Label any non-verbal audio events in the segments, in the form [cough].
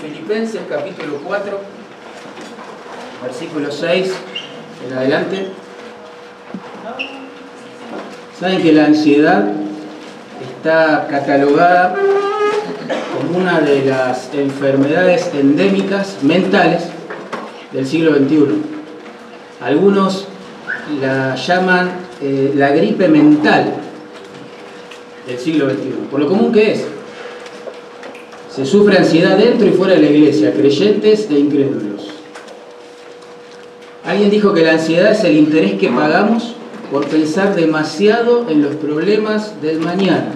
Filipenses capítulo 4, versículo 6 en adelante. Saben que la ansiedad está catalogada como una de las enfermedades endémicas mentales del siglo XXI. Algunos la llaman eh, la gripe mental del siglo XXI, por lo común que es. Se sufre ansiedad dentro y fuera de la iglesia, creyentes e incrédulos. Alguien dijo que la ansiedad es el interés que pagamos por pensar demasiado en los problemas del mañana.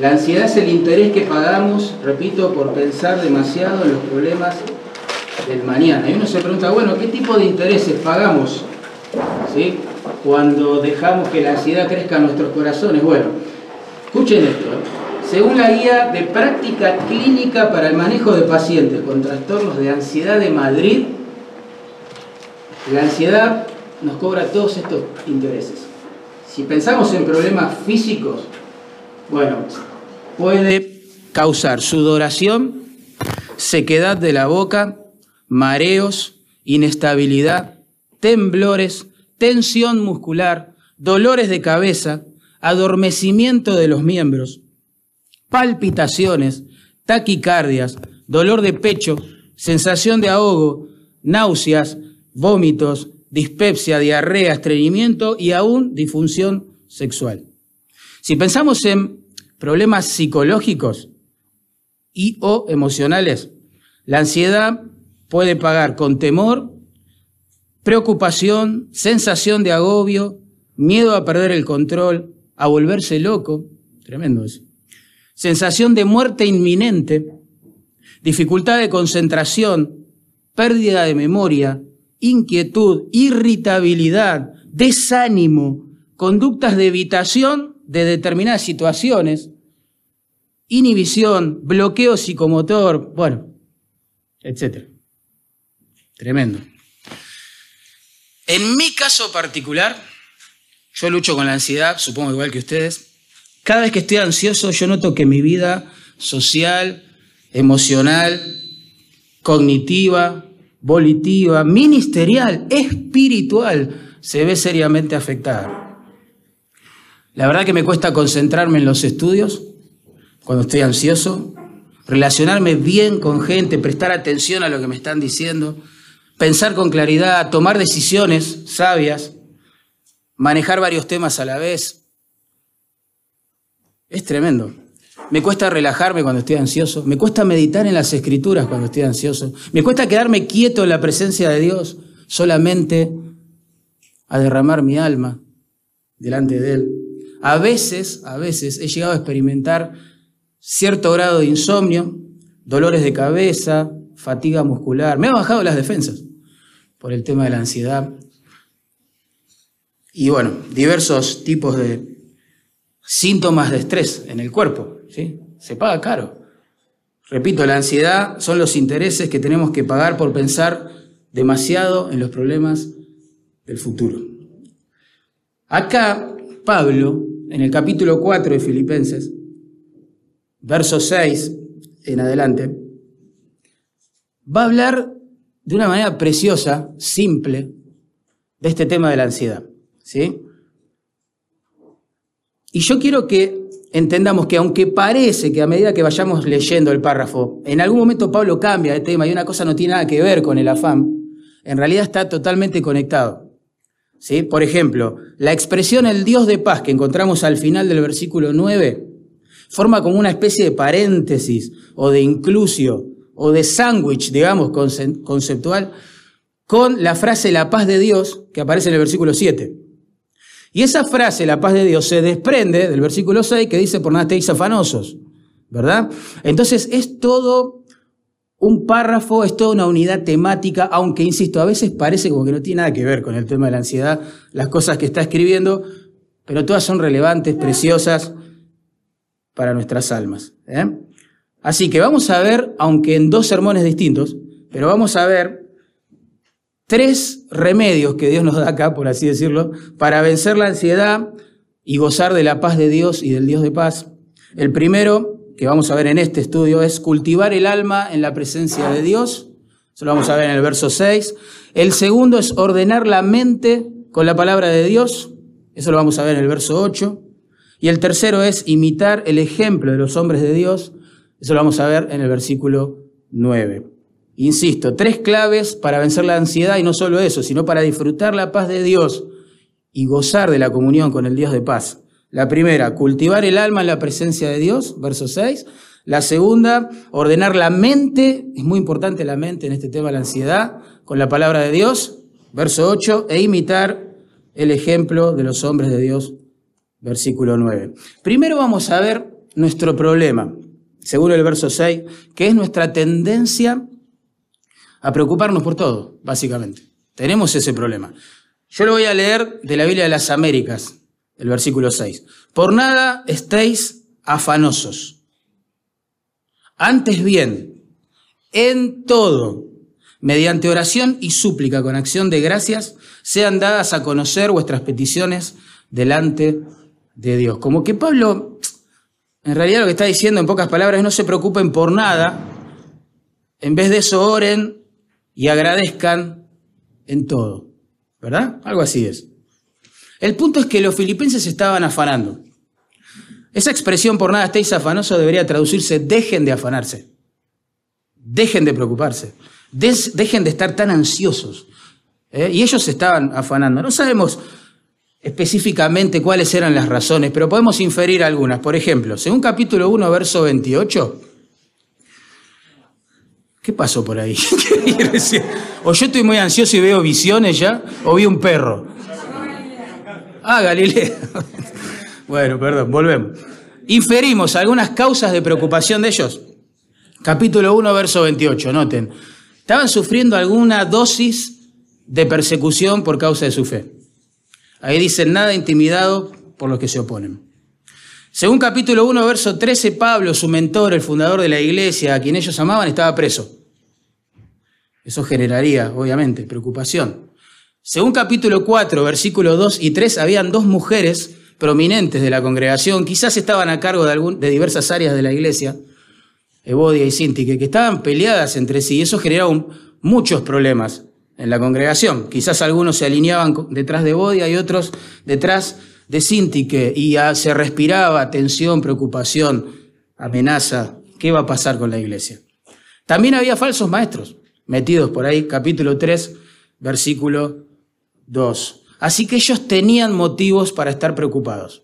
La ansiedad es el interés que pagamos, repito, por pensar demasiado en los problemas del mañana. Y uno se pregunta, bueno, ¿qué tipo de intereses pagamos ¿sí? cuando dejamos que la ansiedad crezca en nuestros corazones? Bueno, escuchen esto. ¿eh? Según la guía de práctica clínica para el manejo de pacientes con trastornos de ansiedad de Madrid, la ansiedad nos cobra todos estos intereses. Si pensamos en problemas físicos, bueno, puede causar sudoración, sequedad de la boca, mareos, inestabilidad, temblores, tensión muscular, dolores de cabeza, adormecimiento de los miembros, palpitaciones, taquicardias, dolor de pecho, sensación de ahogo, náuseas, vómitos, dispepsia, diarrea, estreñimiento y aún disfunción sexual. Si pensamos en problemas psicológicos y o emocionales, la ansiedad puede pagar con temor, preocupación, sensación de agobio, miedo a perder el control, a volverse loco, tremendo eso, sensación de muerte inminente, dificultad de concentración, pérdida de memoria, inquietud, irritabilidad, desánimo, conductas de evitación de determinadas situaciones, inhibición, bloqueo psicomotor, bueno, etc. Tremendo. En mi caso particular, yo lucho con la ansiedad, supongo igual que ustedes. Cada vez que estoy ansioso, yo noto que mi vida social, emocional, cognitiva, volitiva, ministerial, espiritual, se ve seriamente afectada. La verdad que me cuesta concentrarme en los estudios cuando estoy ansioso, relacionarme bien con gente, prestar atención a lo que me están diciendo pensar con claridad, tomar decisiones sabias, manejar varios temas a la vez. Es tremendo. Me cuesta relajarme cuando estoy ansioso, me cuesta meditar en las escrituras cuando estoy ansioso, me cuesta quedarme quieto en la presencia de Dios solamente a derramar mi alma delante de Él. A veces, a veces he llegado a experimentar cierto grado de insomnio, dolores de cabeza, fatiga muscular. Me ha bajado las defensas por el tema de la ansiedad. Y bueno, diversos tipos de síntomas de estrés en el cuerpo. ¿sí? Se paga caro. Repito, la ansiedad son los intereses que tenemos que pagar por pensar demasiado en los problemas del futuro. Acá, Pablo, en el capítulo 4 de Filipenses, verso 6 en adelante, va a hablar de una manera preciosa, simple, de este tema de la ansiedad. ¿sí? Y yo quiero que entendamos que aunque parece que a medida que vayamos leyendo el párrafo, en algún momento Pablo cambia de tema y una cosa no tiene nada que ver con el afán, en realidad está totalmente conectado. ¿sí? Por ejemplo, la expresión el Dios de paz que encontramos al final del versículo 9 forma como una especie de paréntesis o de inclusio o de sándwich, digamos, conceptual, con la frase la paz de Dios que aparece en el versículo 7. Y esa frase, la paz de Dios, se desprende del versículo 6 que dice, por nada estéis afanosos, ¿verdad? Entonces es todo un párrafo, es toda una unidad temática, aunque, insisto, a veces parece como que no tiene nada que ver con el tema de la ansiedad, las cosas que está escribiendo, pero todas son relevantes, preciosas para nuestras almas. ¿eh? Así que vamos a ver, aunque en dos sermones distintos, pero vamos a ver tres remedios que Dios nos da acá, por así decirlo, para vencer la ansiedad y gozar de la paz de Dios y del Dios de paz. El primero que vamos a ver en este estudio es cultivar el alma en la presencia de Dios. Eso lo vamos a ver en el verso 6. El segundo es ordenar la mente con la palabra de Dios. Eso lo vamos a ver en el verso 8. Y el tercero es imitar el ejemplo de los hombres de Dios. Eso lo vamos a ver en el versículo 9. Insisto, tres claves para vencer la ansiedad y no solo eso, sino para disfrutar la paz de Dios y gozar de la comunión con el Dios de paz. La primera, cultivar el alma en la presencia de Dios, verso 6. La segunda, ordenar la mente, es muy importante la mente en este tema de la ansiedad, con la palabra de Dios, verso 8, e imitar el ejemplo de los hombres de Dios, versículo 9. Primero vamos a ver nuestro problema, según el verso 6, que es nuestra tendencia a preocuparnos por todo, básicamente. Tenemos ese problema. Yo lo voy a leer de la Biblia de las Américas, el versículo 6. Por nada estéis afanosos. Antes bien, en todo, mediante oración y súplica con acción de gracias, sean dadas a conocer vuestras peticiones delante de Dios. Como que Pablo, en realidad lo que está diciendo en pocas palabras no se preocupen por nada, en vez de eso oren y agradezcan en todo. ¿Verdad? Algo así es. El punto es que los filipenses estaban afanando. Esa expresión por nada estéis afanosos debería traducirse dejen de afanarse. Dejen de preocuparse. dejen de estar tan ansiosos. ¿eh? Y ellos estaban afanando. No sabemos específicamente cuáles eran las razones, pero podemos inferir algunas. Por ejemplo, según capítulo 1, verso 28, ¿Qué pasó por ahí? [laughs] o yo estoy muy ansioso y veo visiones ya, o vi un perro. Ah, Galileo. [laughs] bueno, perdón, volvemos. Inferimos algunas causas de preocupación de ellos. Capítulo 1, verso 28, noten. Estaban sufriendo alguna dosis de persecución por causa de su fe. Ahí dicen nada intimidado por los que se oponen. Según capítulo 1, verso 13, Pablo, su mentor, el fundador de la iglesia, a quien ellos amaban, estaba preso. Eso generaría, obviamente, preocupación. Según capítulo 4, versículos 2 y 3, habían dos mujeres prominentes de la congregación, quizás estaban a cargo de, algún, de diversas áreas de la iglesia, Evodia y Sintique, que estaban peleadas entre sí y eso generaba muchos problemas en la congregación. Quizás algunos se alineaban detrás de Evodia y otros detrás de Sintique y se respiraba tensión, preocupación, amenaza. ¿Qué va a pasar con la iglesia? También había falsos maestros metidos por ahí, capítulo 3, versículo 2. Así que ellos tenían motivos para estar preocupados.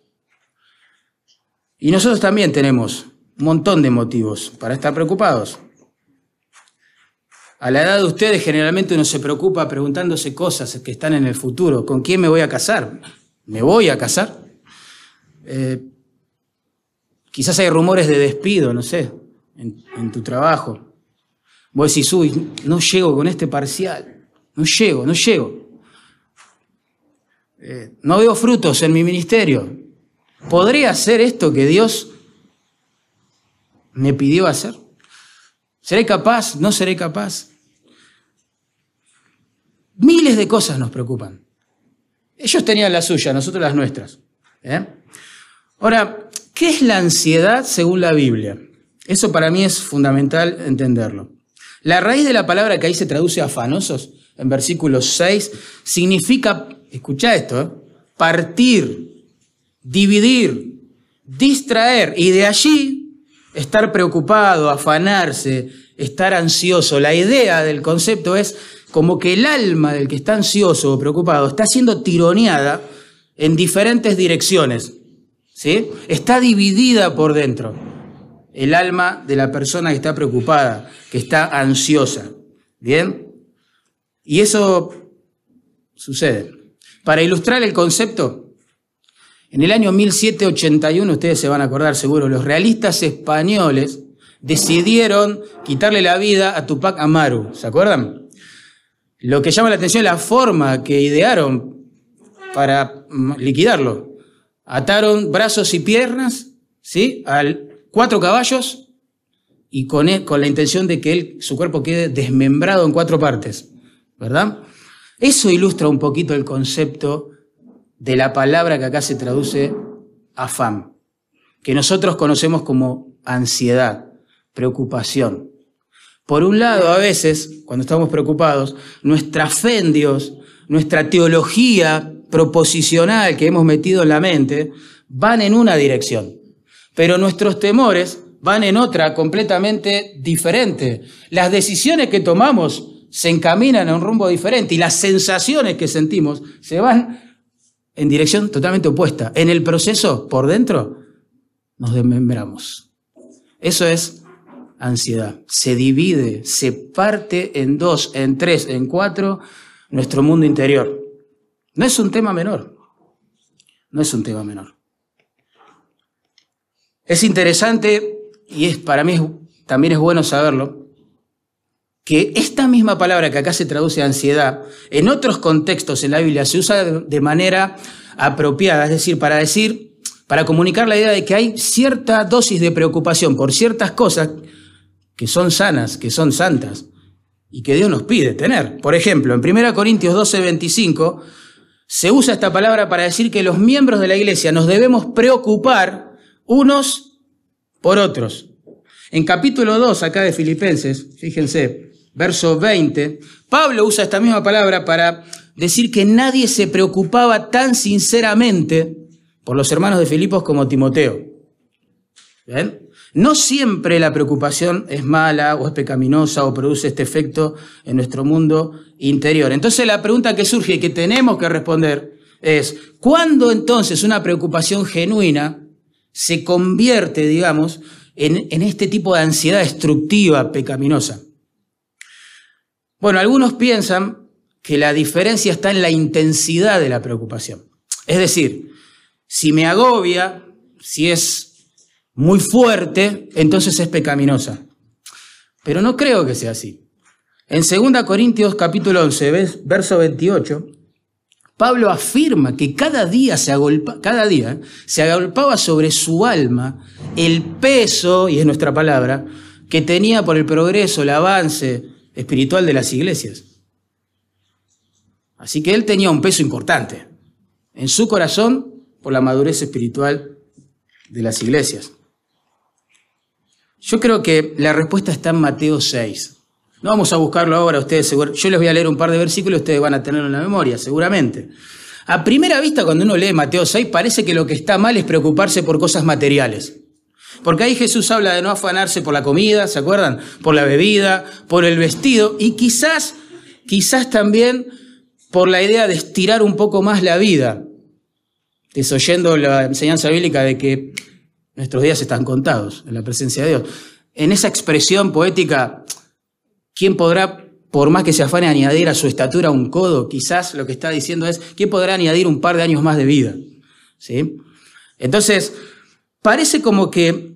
Y nosotros también tenemos un montón de motivos para estar preocupados. A la edad de ustedes generalmente uno se preocupa preguntándose cosas que están en el futuro. ¿Con quién me voy a casar? ¿Me voy a casar? Eh, quizás hay rumores de despido, no sé, en, tu trabajo. Vos decís, uy, no llego con este parcial, no llego, no llego. Eh, no veo frutos en mi ministerio. ¿Podré hacer esto que Dios me pidió hacer? ¿Seré capaz? ¿No seré capaz? Miles de cosas nos preocupan. Ellos tenían la suya, nosotros las nuestras. ¿eh? Ahora, ¿qué es la ansiedad según la Biblia? Eso para mí es fundamental entenderlo. La raíz de la palabra que ahí se traduce afanosos, en versículo 6, significa, escucha esto, ¿eh? partir, dividir, distraer, y de allí estar preocupado, afanarse, estar ansioso. La idea del concepto es como que el alma del que está ansioso o preocupado está siendo tironeada en diferentes direcciones. ¿sí? Está dividida por dentro. El alma de la persona que está preocupada, que está ansiosa. ¿Bien? Y eso sucede. Para ilustrar el concepto, en el año 1781, ustedes se van a acordar seguro, los realistas españoles decidieron quitarle la vida a Tupac Amaru. ¿Se acuerdan? Lo que llama la atención es la forma que idearon para liquidarlo. Ataron brazos y piernas, ¿sí? A cuatro caballos y con, e, con la intención de que él, su cuerpo quede desmembrado en cuatro partes, ¿verdad? Eso ilustra un poquito el concepto de la palabra que acá se traduce afán, que nosotros conocemos como ansiedad, preocupación. Por un lado, a veces, cuando estamos preocupados, nuestra fe en Dios, nuestra teología proposicional que hemos metido en la mente, van en una dirección, pero nuestros temores van en otra completamente diferente. Las decisiones que tomamos se encaminan a un rumbo diferente y las sensaciones que sentimos se van en dirección totalmente opuesta. En el proceso, por dentro, nos desmembramos. Eso es ansiedad. Se divide, se parte en dos, en tres, en cuatro nuestro mundo interior. No es un tema menor. No es un tema menor. Es interesante y es para mí también es bueno saberlo que esta misma palabra que acá se traduce ansiedad, en otros contextos en la Biblia se usa de manera apropiada, es decir, para decir, para comunicar la idea de que hay cierta dosis de preocupación por ciertas cosas que son sanas, que son santas y que Dios nos pide tener. Por ejemplo, en 1 Corintios 12, 25, se usa esta palabra para decir que los miembros de la iglesia nos debemos preocupar unos por otros. En capítulo 2, acá de Filipenses, fíjense, verso 20, Pablo usa esta misma palabra para decir que nadie se preocupaba tan sinceramente por los hermanos de Filipos como Timoteo. No siempre la preocupación es mala o es pecaminosa o produce este efecto en nuestro mundo interior. Entonces la pregunta que surge y que tenemos que responder es, ¿cuándo entonces una preocupación genuina se convierte, digamos, en, en este tipo de ansiedad destructiva, pecaminosa? Bueno, algunos piensan que la diferencia está en la intensidad de la preocupación. Es decir, si me agobia, si es muy fuerte, entonces es pecaminosa. Pero no creo que sea así. En 2 Corintios capítulo 11, verso 28, Pablo afirma que cada día, se cada día se agolpaba sobre su alma el peso, y es nuestra palabra, que tenía por el progreso, el avance espiritual de las iglesias. Así que él tenía un peso importante en su corazón por la madurez espiritual de las iglesias. Yo creo que la respuesta está en Mateo 6. No vamos a buscarlo ahora, ustedes. Yo les voy a leer un par de versículos y ustedes van a tenerlo en la memoria, seguramente. A primera vista, cuando uno lee Mateo 6, parece que lo que está mal es preocuparse por cosas materiales. Porque ahí Jesús habla de no afanarse por la comida, ¿se acuerdan? Por la bebida, por el vestido y quizás, quizás también por la idea de estirar un poco más la vida, desoyendo la enseñanza bíblica de que Nuestros días están contados en la presencia de Dios. En esa expresión poética, ¿quién podrá, por más que se afane, añadir a su estatura un codo? Quizás lo que está diciendo es, ¿quién podrá añadir un par de años más de vida? ¿Sí? Entonces, parece como que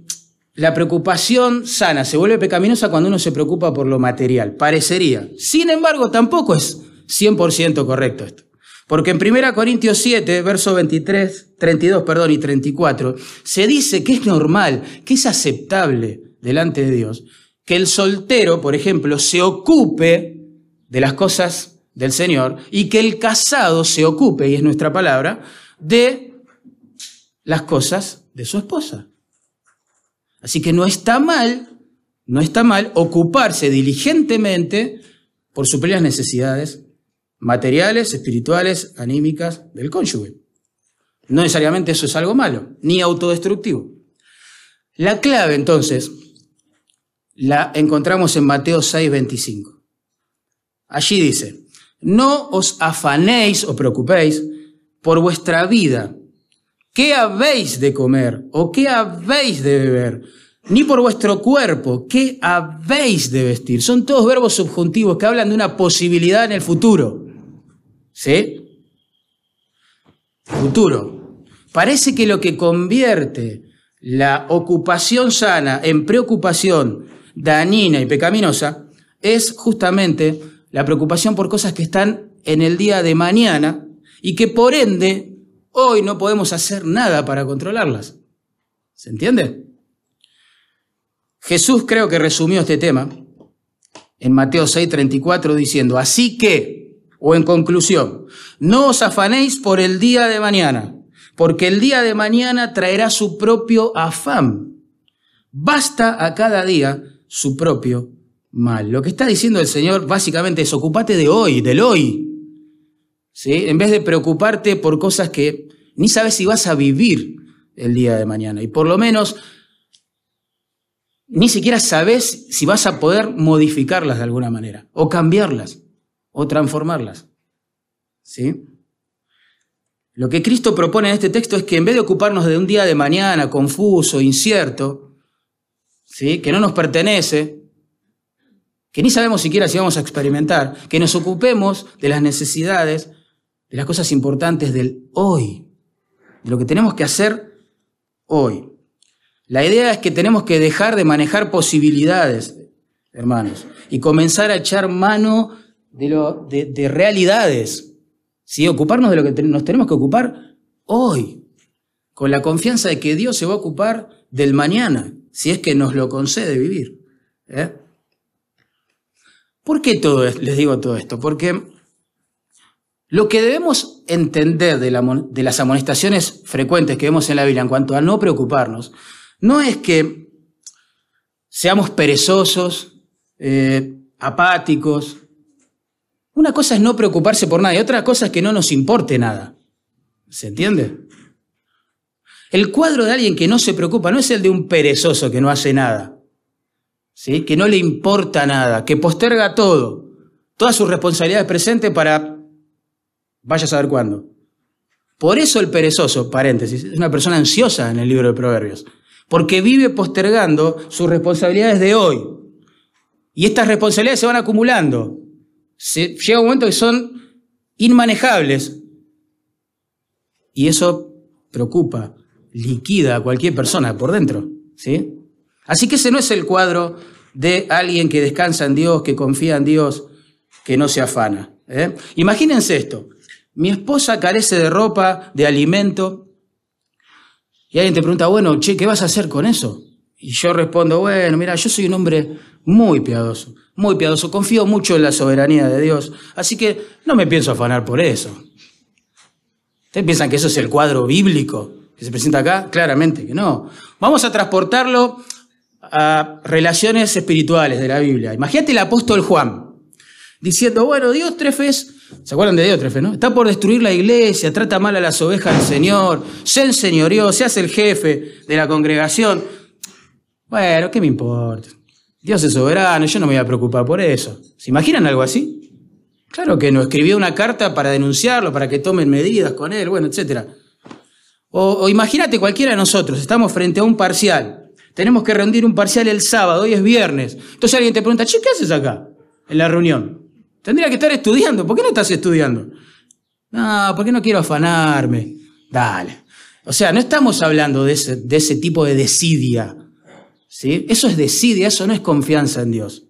la preocupación sana se vuelve pecaminosa cuando uno se preocupa por lo material. Parecería. Sin embargo, tampoco es 100% correcto esto. Porque en 1 Corintios 7, versos 23, 32 perdón, y 34, se dice que es normal, que es aceptable delante de Dios, que el soltero, por ejemplo, se ocupe de las cosas del Señor y que el casado se ocupe, y es nuestra palabra, de las cosas de su esposa. Así que no está mal, no está mal ocuparse diligentemente por suplir las necesidades materiales, espirituales, anímicas del cónyuge. No necesariamente eso es algo malo, ni autodestructivo. La clave entonces la encontramos en Mateo 6, 25. Allí dice, no os afanéis o preocupéis por vuestra vida, qué habéis de comer o qué habéis de beber, ni por vuestro cuerpo, qué habéis de vestir. Son todos verbos subjuntivos que hablan de una posibilidad en el futuro. ¿Sí? Futuro. Parece que lo que convierte la ocupación sana en preocupación dañina y pecaminosa es justamente la preocupación por cosas que están en el día de mañana y que por ende hoy no podemos hacer nada para controlarlas. ¿Se entiende? Jesús creo que resumió este tema en Mateo 6:34 diciendo, así que o en conclusión, no os afanéis por el día de mañana, porque el día de mañana traerá su propio afán. basta a cada día su propio mal. Lo que está diciendo el Señor básicamente es ocupate de hoy, del hoy. ¿Sí? En vez de preocuparte por cosas que ni sabes si vas a vivir el día de mañana. Y por lo menos ni siquiera sabes si vas a poder modificarlas de alguna manera, o cambiarlas, o transformarlas. ¿Sí? Lo que Cristo propone en este texto es que en vez de ocuparnos de un día de mañana confuso, incierto, ¿sí? que no nos pertenece, que ni sabemos siquiera si vamos a experimentar, que nos ocupemos de las necesidades, de las cosas importantes del hoy, de lo que tenemos que hacer hoy. La idea es que tenemos que dejar de manejar posibilidades, hermanos, y comenzar a echar mano de, lo, de realidades ¿sí? Ocuparnos de lo que nos tenemos que ocupar hoy, con la confianza de que Dios se va a ocupar del mañana, si es que nos lo concede vivir. ¿eh? ¿Por qué todo les digo todo esto? Porque lo que debemos entender de, las amonestaciones frecuentes que vemos en la Biblia en cuanto a no preocuparnos, no es que seamos perezosos, eh, apáticos, una cosa es no preocuparse por nada y otra cosa es que no nos importe nada. ¿Se entiende? El cuadro de alguien que no se preocupa no es el de un perezoso que no hace nada, ¿sí? que no le importa nada, que posterga todo, todas sus responsabilidades presentes para vaya a saber cuándo. Por eso el perezoso, paréntesis, es una persona ansiosa en el libro de Proverbios, porque vive postergando sus responsabilidades de hoy. Y estas responsabilidades se van acumulando llega un momento que son inmanejables. Y eso preocupa, liquida a cualquier persona por dentro. ¿sí? Así que ese no es el cuadro de alguien que descansa en Dios, que confía en Dios, que no se afana. ¿eh? Imagínense esto. Mi esposa carece de ropa, de alimento, y alguien te pregunta, bueno, che, ¿qué vas a hacer con eso? Y yo respondo, bueno, mira, yo soy un hombre muy piadoso muy piadoso, confío mucho en la soberanía de Dios, así que no me pienso afanar por eso. ¿Ustedes piensan que eso es el cuadro bíblico que se presenta acá? Claramente que no. Vamos a transportarlo a relaciones espirituales de la Biblia. Imagínate el apóstol Juan diciendo, bueno, Dios Trefes, ¿se acuerdan de Dios Trefes, no? Está por destruir la iglesia, trata mal a las ovejas del Señor, se enseñoreó, se hace el jefe de la congregación. Bueno, ¿qué me importa? Dios es soberano, yo no me voy a preocupar por eso. ¿Se imaginan algo así? Claro que no, escribió una carta para denunciarlo, para que tomen medidas con él, bueno, etc. O, imagínate cualquiera de nosotros, estamos frente a un parcial, tenemos que rendir un parcial el sábado, hoy es viernes. Entonces alguien te pregunta, che, ¿qué haces acá en la reunión? Tendría que estar estudiando, ¿por qué no estás estudiando? No, porque no quiero afanarme. Dale. O sea, no estamos hablando de de ese tipo de desidia. Eso es desidia, eso no es confianza en Dios.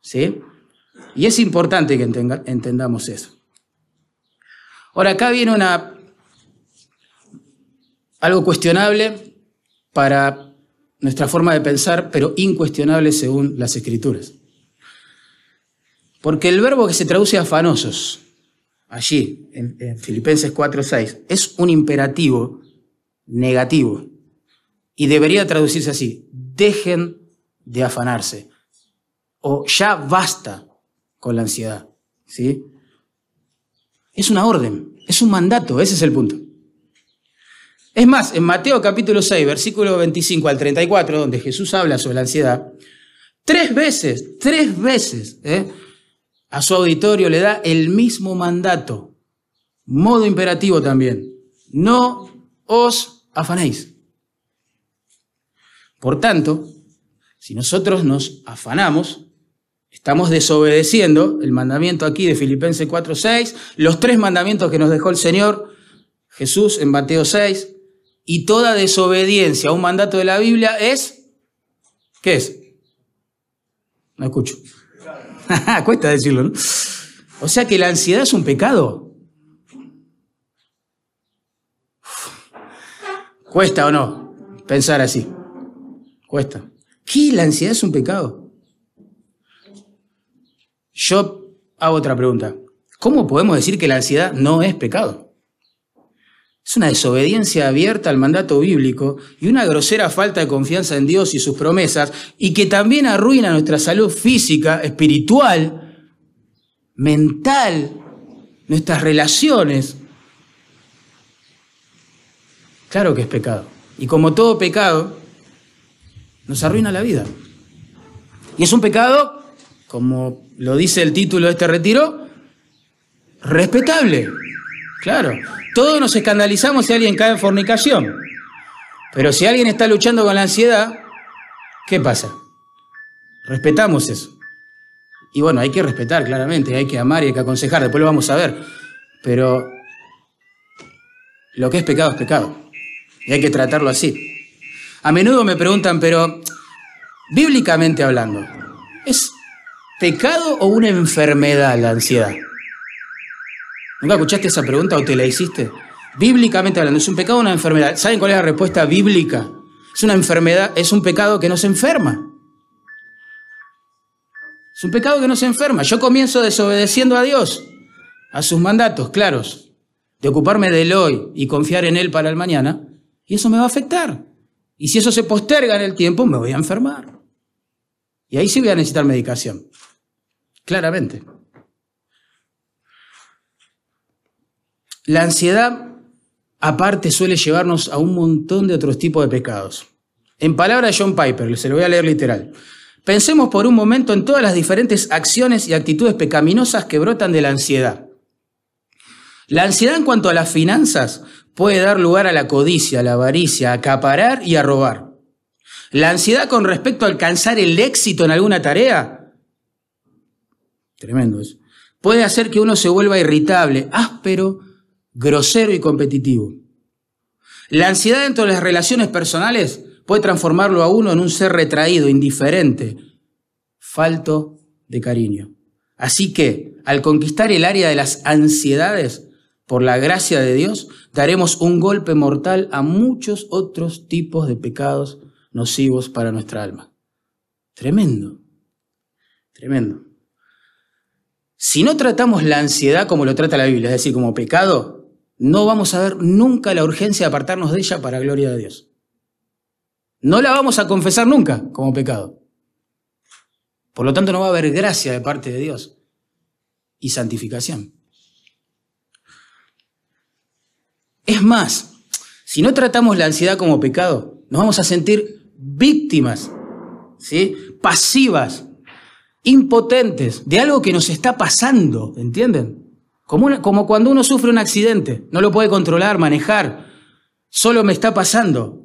¿Sí? Y es importante que entendamos eso. Ahora, acá viene una, algo cuestionable para nuestra forma de pensar, pero incuestionable según las escrituras. Porque el verbo que se traduce afanosos, allí, en, en Filipenses 4.6, es un imperativo negativo. Y debería traducirse así, dejen de afanarse. O ya basta con la ansiedad. ¿sí? Es una orden, es un mandato, ese es el punto. Es más, en Mateo capítulo 6, versículo 25 al 34, donde Jesús habla sobre la ansiedad, tres veces, tres veces, ¿eh? a su auditorio le da el mismo mandato, modo imperativo también. No os afanéis. Por tanto, si nosotros nos afanamos, estamos desobedeciendo el mandamiento aquí de Filipenses 4:6, los tres mandamientos que nos dejó el Señor Jesús en Mateo 6, y toda desobediencia a un mandato de la Biblia es, ¿qué es? No escucho. [laughs] Cuesta decirlo, ¿no? O sea que la ansiedad es un pecado. Cuesta o no pensar así. ¿Qué? ¿La ansiedad es un pecado? Yo hago otra pregunta. ¿Cómo podemos decir que la ansiedad no es pecado? Es una desobediencia abierta al mandato bíblico y una grosera falta de confianza en Dios y sus promesas y que también arruina nuestra salud física, espiritual, mental, nuestras relaciones. Claro que es pecado. Y como todo pecado, nos arruina la vida. Y es un pecado, como lo dice el título de este retiro, respetable. Claro, todos nos escandalizamos si alguien cae en fornicación. Pero si alguien está luchando con la ansiedad, ¿qué pasa? Respetamos eso. Y bueno, hay que respetar claramente, hay que amar y hay que aconsejar, después lo vamos a ver. Pero lo que es pecado es pecado. Y hay que tratarlo así. A menudo me preguntan, pero bíblicamente hablando, ¿es pecado o una enfermedad la ansiedad? ¿Nunca escuchaste esa pregunta o te la hiciste? Bíblicamente hablando, ¿es un pecado o una enfermedad? ¿Saben cuál es la respuesta bíblica? Es una enfermedad, es un pecado que no se enferma. Es un pecado que no se enferma. Yo comienzo desobedeciendo a Dios, a sus mandatos claros, de ocuparme del hoy y confiar en Él para el mañana, y eso me va a afectar. Y si eso se posterga en el tiempo, me voy a enfermar. Y ahí sí voy a necesitar medicación. Claramente. La ansiedad, aparte, suele llevarnos a un montón de otros tipos de pecados. En palabras de John Piper, se lo voy a leer literal. Pensemos por un momento en todas las diferentes acciones y actitudes pecaminosas que brotan de la ansiedad. La ansiedad en cuanto a las finanzas puede dar lugar a la codicia, a la avaricia, a acaparar y a robar. La ansiedad con respecto a alcanzar el éxito en alguna tarea, tremendo eso, puede hacer que uno se vuelva irritable, áspero grosero y competitivo. La ansiedad dentro de las relaciones personales puede transformarlo a uno en un ser retraído, indiferente, falto de cariño. Así que, al conquistar el área de las ansiedades, por la gracia de Dios, daremos un golpe mortal a muchos otros tipos de pecados nocivos para nuestra alma. Tremendo, tremendo. Si no tratamos la ansiedad como lo trata la Biblia, es decir, como pecado, no vamos a ver nunca la urgencia de apartarnos de ella para gloria de Dios. No la vamos a confesar nunca como pecado. Por lo tanto, no va a haber gracia de parte de Dios y santificación. Es más, si no tratamos la ansiedad como pecado, nos vamos a sentir víctimas, ¿sí? pasivas, impotentes de algo que nos está pasando, ¿entienden? Como, cuando uno sufre un accidente, no lo puede controlar, manejar, solo me está pasando.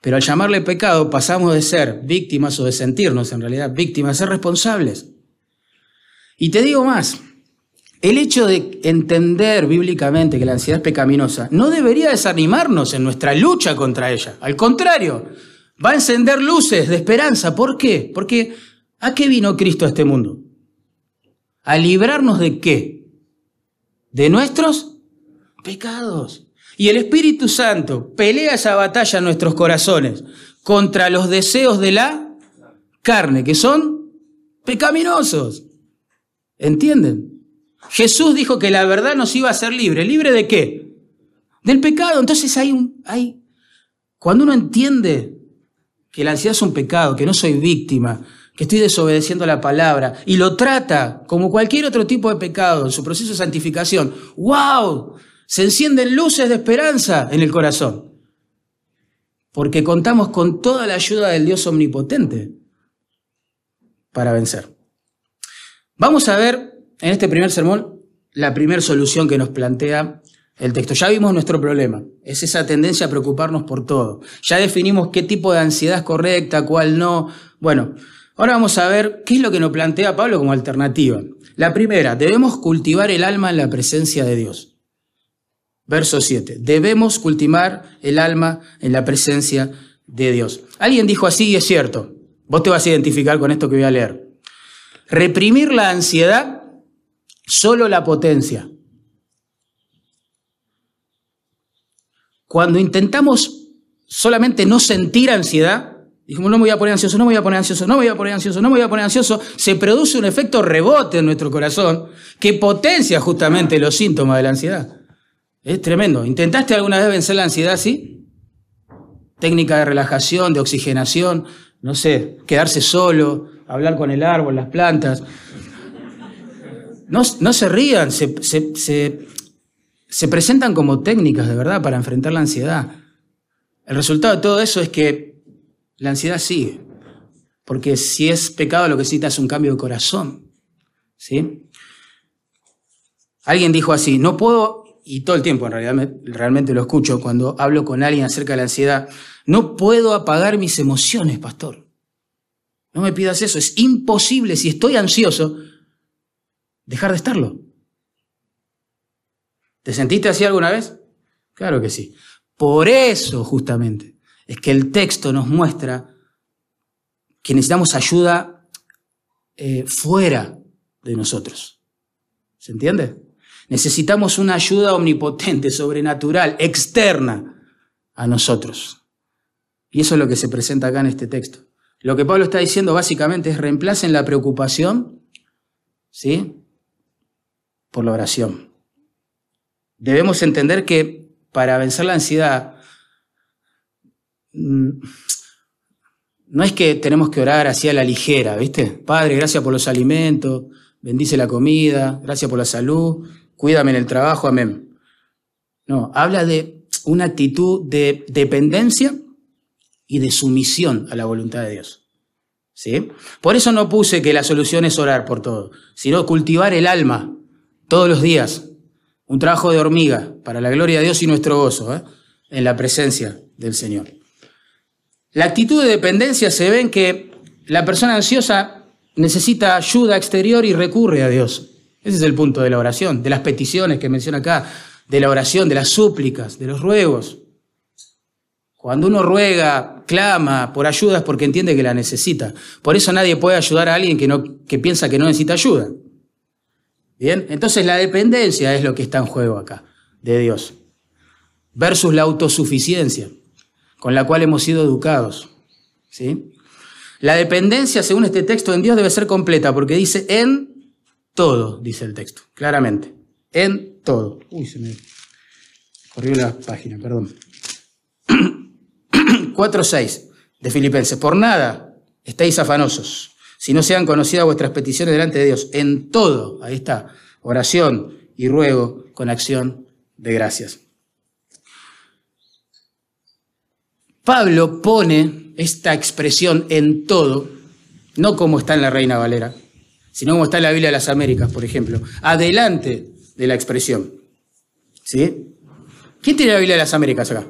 Pero al llamarle pecado pasamos de ser víctimas o de sentirnos en realidad víctimas, a ser responsables. Y te digo más, el hecho de entender bíblicamente que la ansiedad es pecaminosa no debería desanimarnos en nuestra lucha contra ella. Al contrario, va a encender luces de esperanza. ¿Por qué? Porque ¿a qué vino Cristo a este mundo? ¿A librarnos de qué? De nuestros pecados. Y el Espíritu Santo pelea esa batalla en nuestros corazones contra los deseos de la carne, que son pecaminosos. ¿Entienden? Jesús dijo que la verdad nos iba a hacer libre. ¿Libre de qué? Del pecado. Entonces hay un... Hay, cuando uno entiende que la ansiedad es un pecado, que no soy víctima, que estoy desobedeciendo la palabra y lo trata como cualquier otro tipo de pecado en su proceso de santificación, ¡wow! Se encienden luces de esperanza en el corazón. Porque contamos con toda la ayuda del Dios omnipotente para vencer. Vamos a ver en este primer sermón la primera solución que nos plantea el texto. Ya vimos nuestro problema, es esa tendencia a preocuparnos por todo. Ya definimos qué tipo de ansiedad es correcta, cuál no. Bueno, Ahora vamos a ver qué es lo que nos plantea Pablo como alternativa. La primera, debemos cultivar el alma en la presencia de Dios. Verso 7, debemos cultivar el alma en la presencia de Dios. Alguien dijo así y es cierto. Vos te vas a identificar con esto que voy a leer. Reprimir la ansiedad solo la potencia. Cuando intentamos solamente no sentir ansiedad, Dijimos, no me voy a poner ansioso, no me voy a poner ansioso, no me voy a poner ansioso, no me voy a poner ansioso. Se produce un efecto rebote en nuestro corazón que potencia justamente los síntomas de la ansiedad. Es tremendo. ¿Intentaste alguna vez vencer la ansiedad así? Técnica de relajación, de oxigenación, no sé, quedarse solo, hablar con el árbol, las plantas. No, se rían, se, se presentan como técnicas de verdad para enfrentar la ansiedad. El resultado de todo eso es que la ansiedad sigue. Porque si es pecado, lo que necesita es un cambio de corazón. ¿Sí? Alguien dijo así, no puedo, y todo el tiempo en realidad realmente lo escucho cuando hablo con alguien acerca de la ansiedad, no puedo apagar mis emociones, pastor. No me pidas eso, es imposible si estoy ansioso dejar de estarlo. ¿Te sentiste así alguna vez? Claro que sí. Por eso, justamente, es que el texto nos muestra que necesitamos ayuda eh, fuera de nosotros. ¿Se entiende? Necesitamos una ayuda omnipotente, sobrenatural, externa a nosotros. Y eso es lo que se presenta acá en este texto. Lo que Pablo está diciendo básicamente es reemplacen la preocupación, ¿sí? Por la oración. Debemos entender que para vencer la ansiedad, mm, no es que tenemos que orar así a la ligera, ¿viste? Padre, gracias por los alimentos, bendice la comida, gracias por la salud, cuídame en el trabajo, amén. No, habla de una actitud de dependencia y de sumisión a la voluntad de Dios. ¿Sí? Por eso no puse que la solución es orar por todo, sino cultivar el alma todos los días, un trabajo de hormiga para la gloria de Dios y nuestro gozo ¿eh? en la presencia del Señor. La actitud de dependencia se ve en que la persona ansiosa necesita ayuda exterior y recurre a Dios. Ese es el punto de la oración, de las peticiones que menciona acá, de la oración, de las súplicas, de los ruegos. Cuando uno ruega, clama por ayuda es porque entiende que la necesita. Por eso nadie puede ayudar a alguien que, no, que piensa que no necesita ayuda. Bien, entonces la dependencia es lo que está en juego acá, de Dios, versus la autosuficiencia con la cual hemos sido educados. ¿sí? La dependencia, según este texto, en Dios debe ser completa, porque dice en todo, dice el texto, claramente, en todo. Uy, se me corrió la página, perdón. [clears throat] 4.6 de Filipenses, por nada estáis afanosos si no sean conocidas vuestras peticiones delante de Dios, en todo, ahí está, oración y ruego con acción de gracias. Pablo pone esta expresión en todo, no como está en la Reina Valera, sino como está en la Biblia de las Américas, por ejemplo, adelante de la expresión. ¿Sí? ¿Quién tiene la Biblia de las Américas acá?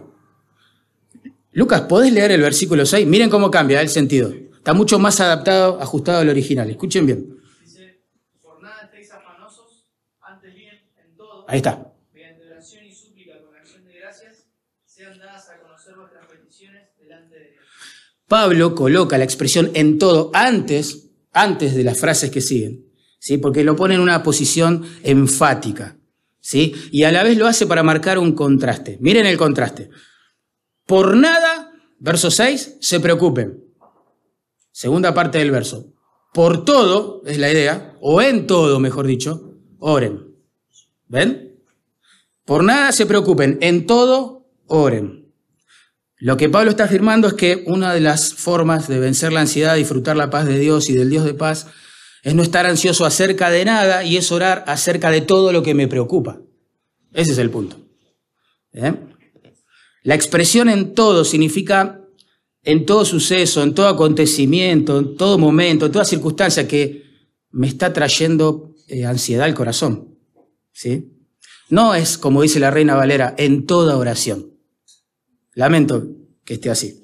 Lucas, ¿podés leer el versículo 6? Miren cómo cambia el sentido. Está mucho más adaptado, ajustado al original. Escuchen bien. Dice, por nada estéis afanosos, antes bien en todo. Ahí está. Mediante oración y súplica con acción de gracias, sean dadas a conocer vuestras peticiones delante de Dios. Pablo coloca la expresión en todo antes, antes de las frases que siguen, ¿sí? porque lo pone en una posición enfática. ¿sí? Y a la vez lo hace para marcar un contraste. Miren el contraste. Por nada, verso 6, se preocupen. Segunda parte del verso. Por todo, es la idea, o en todo, mejor dicho, oren. ¿Ven? Por nada se preocupen, en todo, oren. Lo que Pablo está afirmando es que una de las formas de vencer la ansiedad, disfrutar la paz de Dios y del Dios de paz, es no estar ansioso acerca de nada y es orar acerca de todo lo que me preocupa. Ese es el punto. ¿Eh? La expresión en todo significa en todo suceso, en todo acontecimiento, en todo momento, en toda circunstancia que me está trayendo eh, ansiedad al corazón. ¿sí? No es, como dice la reina Valera, en toda oración. Lamento que esté así.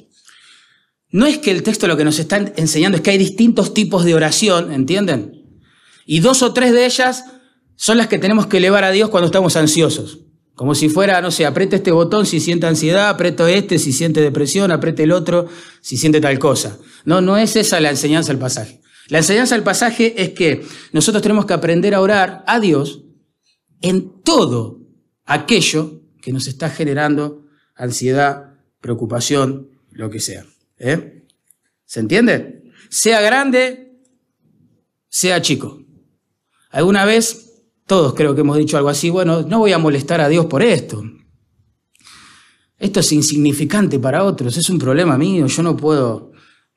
No es que el texto lo que nos está enseñando es que hay distintos tipos de oración, ¿entienden? Y dos o tres de ellas son las que tenemos que elevar a Dios cuando estamos ansiosos. Como si fuera, no sé, apriete este botón si siente ansiedad, aprieto este si siente depresión, apriete el otro si siente tal cosa. No, no es esa la enseñanza del pasaje. La enseñanza del pasaje es que nosotros tenemos que aprender a orar a Dios en todo aquello que nos está generando ansiedad, preocupación, lo que sea. ¿eh? ¿Se entiende? Sea grande, sea chico. Alguna vez Todos creo que hemos dicho algo así, bueno, no voy a molestar a Dios por esto. Esto es insignificante para otros, es un problema mío, yo no puedo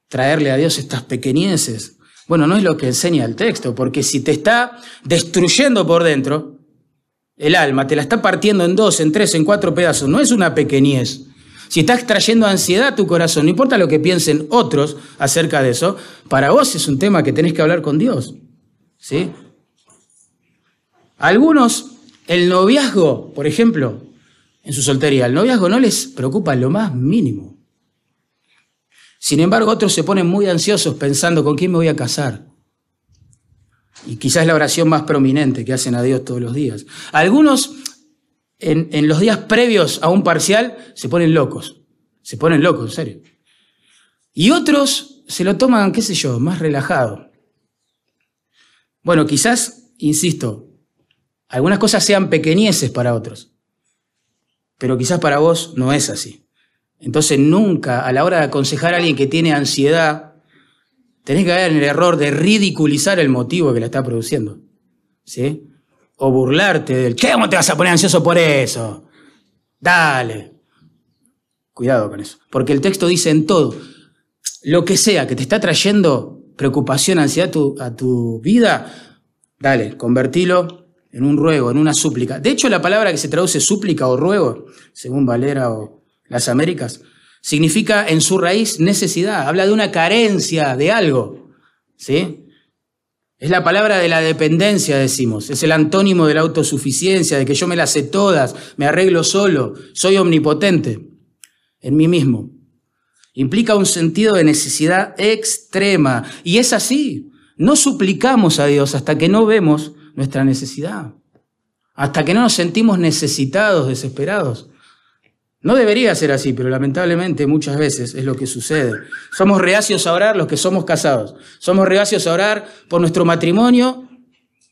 traerle a Dios estas pequeñeces. Bueno, no es lo que enseña el texto, porque si te está destruyendo por dentro, el alma, te la está partiendo en dos, en tres, en cuatro pedazos, no es una pequeñez. Si está extrayendo ansiedad a tu corazón, no importa lo que piensen otros acerca de eso, para vos es un tema que tenés que hablar con Dios. ¿Sí? Algunos, el noviazgo, por ejemplo, en su soltería, el noviazgo no les preocupa lo más mínimo. Sin embargo, otros se ponen muy ansiosos pensando con quién me voy a casar. Y quizás es la oración más prominente que hacen a Dios todos los días. Algunos, en, en los días previos a un parcial, se ponen locos. Se ponen locos, en serio. Y otros se lo toman, qué sé yo, más relajado. Bueno, quizás, insisto, algunas cosas sean pequeñeces para otros, pero quizás para vos no es así. Entonces nunca a la hora de aconsejar a alguien que tiene ansiedad, tenés que caer en el error de ridiculizar el motivo que la está produciendo. ¿Sí? O burlarte del, ¿qué? ¿Cómo te vas a poner ansioso por eso? Dale. Cuidado con eso. Porque el texto dice en todo, lo que sea que te está trayendo preocupación, ansiedad tu, a tu vida, dale, convertilo en un ruego, en una súplica. De hecho, la palabra que se traduce súplica o ruego, según Valera o las Américas, significa en su raíz necesidad, habla de una carencia de algo. ¿Sí? Es la palabra de la dependencia, decimos. Es el antónimo de la autosuficiencia, de que yo me las sé todas, me arreglo solo, soy omnipotente en mí mismo. Implica un sentido de necesidad extrema. Y es así. No suplicamos a Dios hasta que no vemos nuestra necesidad, hasta que no nos sentimos necesitados, desesperados. No debería ser así, pero lamentablemente muchas veces es lo que sucede. Somos reacios a orar los que somos casados. Somos reacios a orar por nuestro matrimonio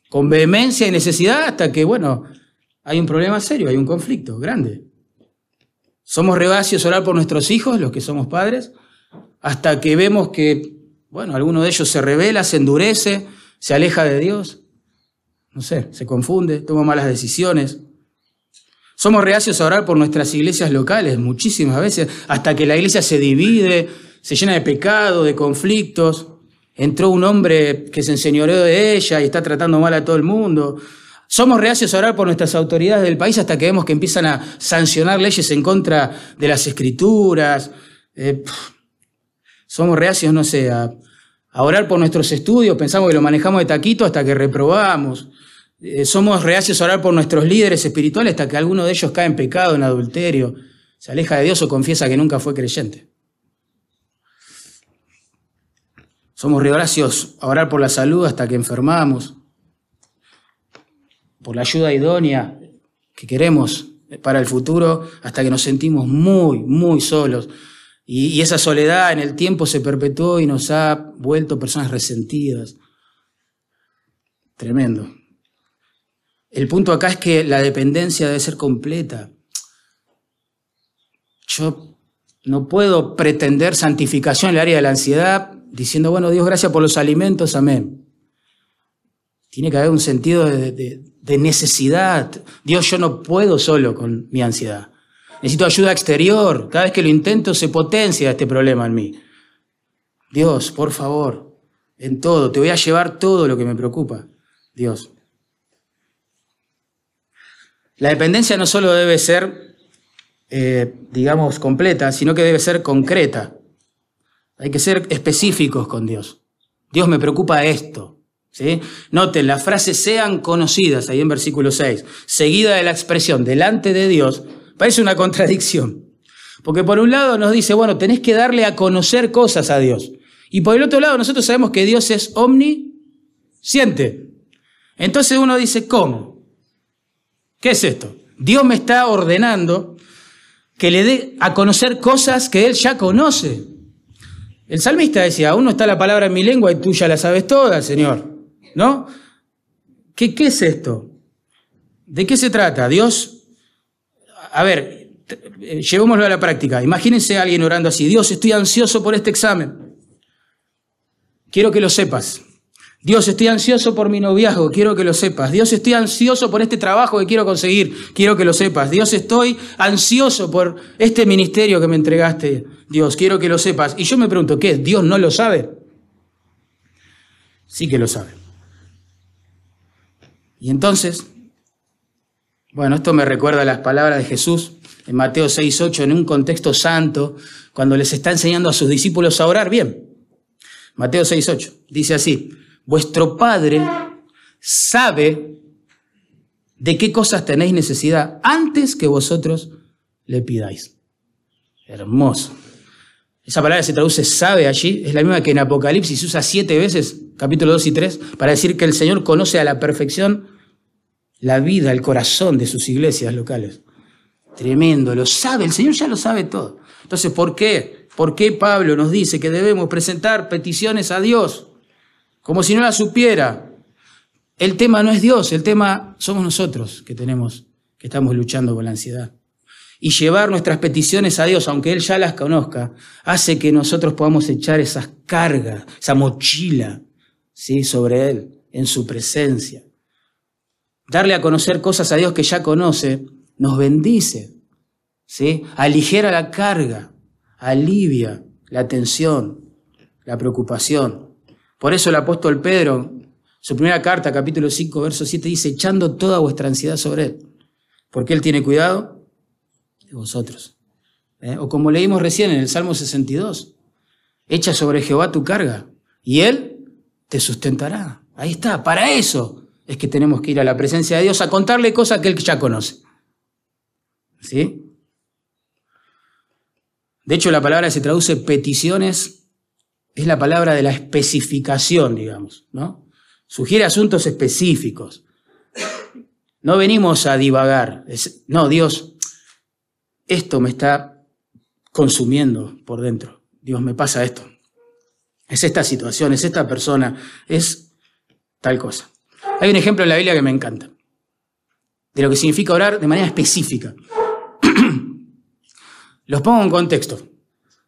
con vehemencia y necesidad hasta que, bueno, hay un problema serio, hay un conflicto grande. Somos reacios a orar por nuestros hijos, los que somos padres, hasta que vemos que, bueno, alguno de ellos se revela, se endurece, se aleja de Dios no sé, se confunde, toma malas decisiones. Somos reacios a orar por nuestras iglesias locales muchísimas veces, hasta que la iglesia se divide, se llena de pecado, de conflictos. Entró un hombre que se enseñoreó de ella y está tratando mal a todo el mundo. Somos reacios a orar por nuestras autoridades del país hasta que vemos que empiezan a sancionar leyes en contra de las escrituras. Eh, somos reacios, no sé, a, a orar por nuestros estudios, pensamos que lo manejamos de taquito hasta que reprobamos. Eh, somos reacios a orar por nuestros líderes espirituales hasta que alguno de ellos cae en pecado, en adulterio, se aleja de Dios o confiesa que nunca fue creyente. Somos reacios a orar por la salud hasta que enfermamos, por la ayuda idónea que queremos para el futuro hasta que nos sentimos muy, muy solos. Y, y esa soledad en el tiempo se perpetuó y nos ha vuelto personas resentidas. Tremendo. El punto acá es que la dependencia debe ser completa. Yo no puedo pretender santificación en el área de la ansiedad diciendo, bueno, Dios, gracias por los alimentos, amén. Tiene que haber un sentido de, necesidad. Dios, yo no puedo solo con mi ansiedad. Necesito ayuda exterior. Cada vez que lo intento se potencia este problema en mí. Dios, por favor, en todo, te voy a llevar todo lo que me preocupa. Dios, la dependencia no solo debe ser, eh, digamos, completa, sino que debe ser concreta. Hay que ser específicos con Dios. Dios me preocupa esto. ¿sí? Noten, las frases sean conocidas, ahí en versículo 6, seguida de la expresión delante de Dios, parece una contradicción. Porque por un lado nos dice, bueno, tenés que darle a conocer cosas a Dios. Y por el otro lado nosotros sabemos que Dios es omnisciente. Entonces uno dice, ¿cómo? ¿Qué es esto? Dios me está ordenando que le dé a conocer cosas que Él ya conoce. El salmista decía, aún no está la palabra en mi lengua y tú ya la sabes toda, Señor. ¿No? ¿Qué, qué es esto? ¿De qué se trata? Dios, a ver, llevémoslo a la práctica. Imagínense a alguien orando así, Dios, estoy ansioso por este examen. Quiero que lo sepas. Dios, estoy ansioso por mi noviazgo, quiero que lo sepas. Dios, estoy ansioso por este trabajo que quiero conseguir, quiero que lo sepas. Dios, estoy ansioso por este ministerio que me entregaste. Dios, quiero que lo sepas. Y yo me pregunto, ¿qué? ¿Dios no lo sabe? Sí que lo sabe. Y entonces, bueno, esto me recuerda a las palabras de Jesús en Mateo 6.8, en un contexto santo, cuando les está enseñando a sus discípulos a orar bien. Mateo 6.8 dice así, vuestro Padre sabe de qué cosas tenéis necesidad antes que vosotros le pidáis. Hermoso. Esa palabra se traduce sabe allí, es la misma que en Apocalipsis se usa siete veces, capítulo 2 y 3, para decir que el Señor conoce a la perfección la vida, el corazón de sus iglesias locales. Tremendo, lo sabe, el Señor ya lo sabe todo. Entonces, ¿por qué? ¿Por qué Pablo nos dice que debemos presentar peticiones a Dios? Como si no la supiera. El tema no es Dios, el tema somos nosotros que tenemos, que estamos luchando con la ansiedad. Y llevar nuestras peticiones a Dios, aunque Él ya las conozca, hace que nosotros podamos echar esas cargas, esa mochila, ¿sí? sobre Él, en su presencia. Darle a conocer cosas a Dios que ya conoce, nos bendice, ¿sí? aligera la carga, alivia la tensión, la preocupación. Por eso el apóstol Pedro, su primera carta, capítulo 5, verso 7, dice, echando toda vuestra ansiedad sobre Él. Porque Él tiene cuidado de vosotros. ¿Eh? O como leímos recién en el Salmo 62, echa sobre Jehová tu carga y Él te sustentará. Ahí está, para eso es que tenemos que ir a la presencia de Dios a contarle cosas que Él ya conoce. ¿Sí? De hecho, la palabra se traduce peticiones es la palabra de la especificación, digamos, ¿no? Sugiere asuntos específicos. No venimos a divagar. no, Dios, esto me está consumiendo por dentro. Dios, me pasa esto. Es esta situación, es esta persona, es tal cosa. Hay un ejemplo en la Biblia que me encanta, de lo que significa orar de manera específica. [clears throat] Los pongo en contexto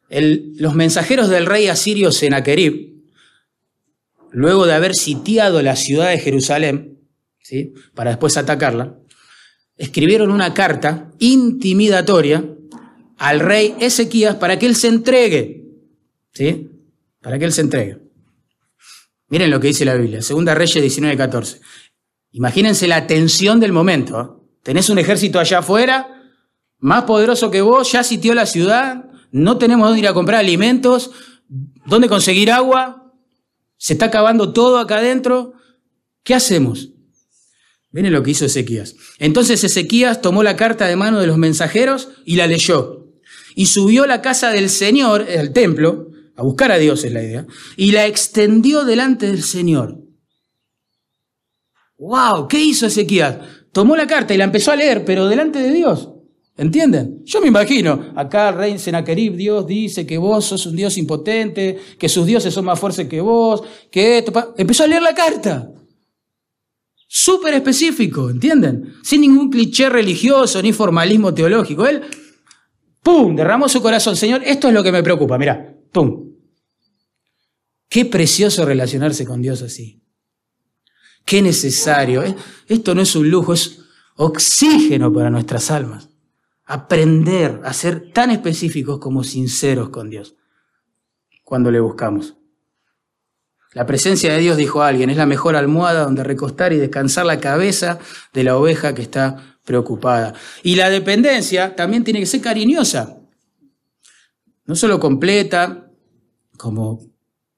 los mensajeros del rey asirio Senaquerib, luego de haber sitiado la ciudad de Jerusalén, ¿sí? para después atacarla, escribieron una carta intimidatoria al rey Ezequías para que él se entregue. ¿Sí? Para que él se entregue. Miren lo que dice la Biblia, Segunda Reyes 19:14. Imagínense la tensión del momento. ¿eh? Tenés un ejército allá afuera, más poderoso que vos, ya sitió la ciudad, no tenemos dónde ir a comprar alimentos, dónde conseguir agua, se está acabando todo acá adentro. ¿Qué hacemos? Miren lo que hizo Ezequías. Entonces Ezequías tomó la carta de mano de los mensajeros y la leyó. Y subió a la casa del Señor, al templo, a buscar a Dios es la idea, y la extendió delante del Señor. ¡Wow! ¿Qué hizo Ezequías? Tomó la carta y la empezó a leer, pero delante de Dios. ¿Entienden? Yo me imagino, acá el rey Senaquerib, Dios dice que vos sos un Dios impotente, que sus dioses son más fuertes que vos, que esto... Empezó a leer la carta. Súper específico, ¿entienden? Sin ningún cliché religioso ni formalismo teológico. Él, ¡pum!, derramó su corazón. Señor, esto es lo que me preocupa, mirá, ¡pum! Qué precioso relacionarse con Dios así. Qué necesario. Esto no es un lujo, es oxígeno para nuestras almas aprender a ser tan específicos como sinceros con Dios cuando le buscamos. La presencia de Dios, dijo alguien, es la mejor almohada donde recostar y descansar la cabeza de la oveja que está preocupada. Y la dependencia también tiene que ser cariñosa, no solo completa, como,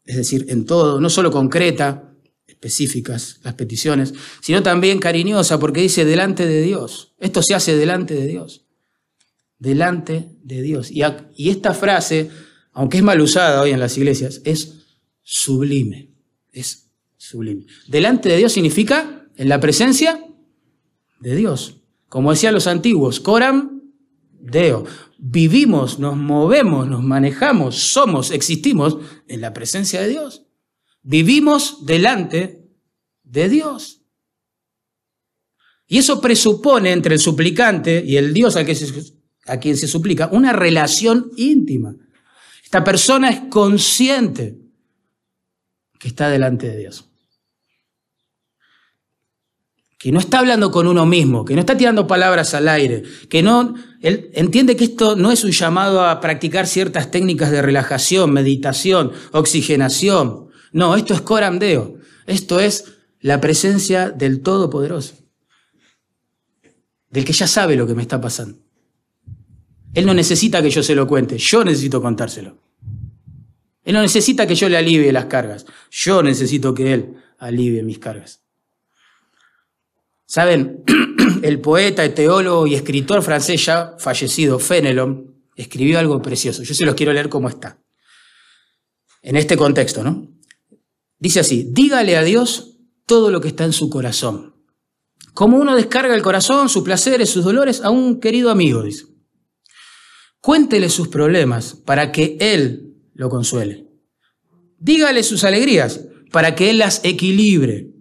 es decir, en todo, no solo concreta, específicas las peticiones, sino también cariñosa, porque dice delante de Dios. Esto se hace delante de Dios delante de Dios. Y, y esta frase, aunque es mal usada hoy en las iglesias, es sublime. Es sublime. Delante de Dios significa en la presencia de Dios. Como decían los antiguos, coram deo. Vivimos, nos movemos, nos manejamos, somos, existimos en la presencia de Dios. Vivimos delante de Dios. Y eso presupone entre el suplicante y el Dios al que se a quien se suplica, una relación íntima. Esta persona es consciente que está delante de Dios. que no está hablando con uno mismo, que no está tirando palabras al aire, que no, él entiende que esto no es un llamado a practicar ciertas técnicas de relajación, meditación, oxigenación. No, esto es coramdeo. Esto es la presencia del Todopoderoso, del que ya sabe lo que me está pasando. Él no necesita que yo se lo cuente, yo necesito contárselo. Él no necesita que yo le alivie las cargas, yo necesito que Él alivie mis cargas. Saben, [clears throat] el poeta, el teólogo y escritor francés ya fallecido, Fenelon, escribió algo precioso. Yo se los quiero leer como está. En este contexto, ¿no? Dice así, dígale a Dios todo lo que está en su corazón. Como uno descarga el corazón, sus placeres, sus dolores a un querido amigo, dice. Cuéntele sus problemas para que Él lo consuele. Dígale sus alegrías para que Él las equilibre.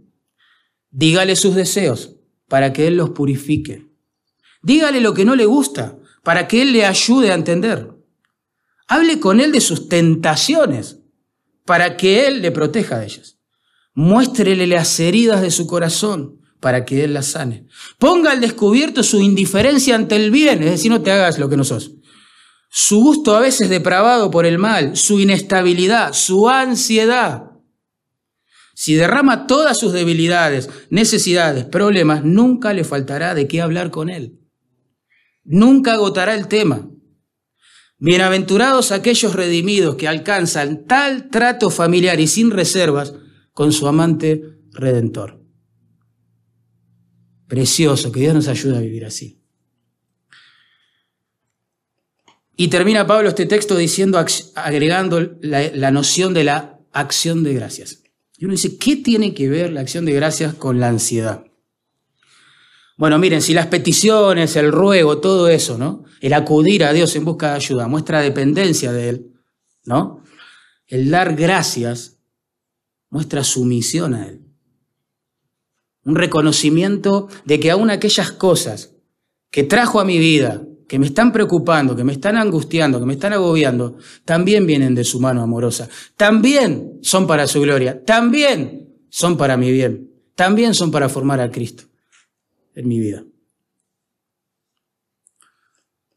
Dígale sus deseos para que Él los purifique. Dígale lo que no le gusta para que Él le ayude a entender. Hable con Él de sus tentaciones para que Él le proteja de ellas. Muéstrele las heridas de su corazón para que Él las sane. Ponga al descubierto su indiferencia ante el bien, es decir, no te hagas lo que no sos. Su gusto a veces depravado por el mal, su inestabilidad, su ansiedad. Si derrama todas sus debilidades, necesidades, problemas, nunca le faltará de qué hablar con él. Nunca agotará el tema. Bienaventurados aquellos redimidos que alcanzan tal trato familiar y sin reservas con su amante redentor. Precioso, que Dios nos ayude a vivir así. Y termina Pablo este texto diciendo, agregando la, noción de la acción de gracias. Y uno dice, ¿qué tiene que ver la acción de gracias con la ansiedad? Bueno, miren, si las peticiones, el ruego, todo eso, ¿no? El acudir a Dios en busca de ayuda muestra dependencia de Él, ¿no? El dar gracias muestra sumisión a Él. Un reconocimiento de que aún aquellas cosas que trajo a mi vida, que me están preocupando, que me están angustiando, que me están agobiando, también vienen de su mano amorosa. También son para su gloria. También son para mi bien. También son para formar a Cristo en mi vida.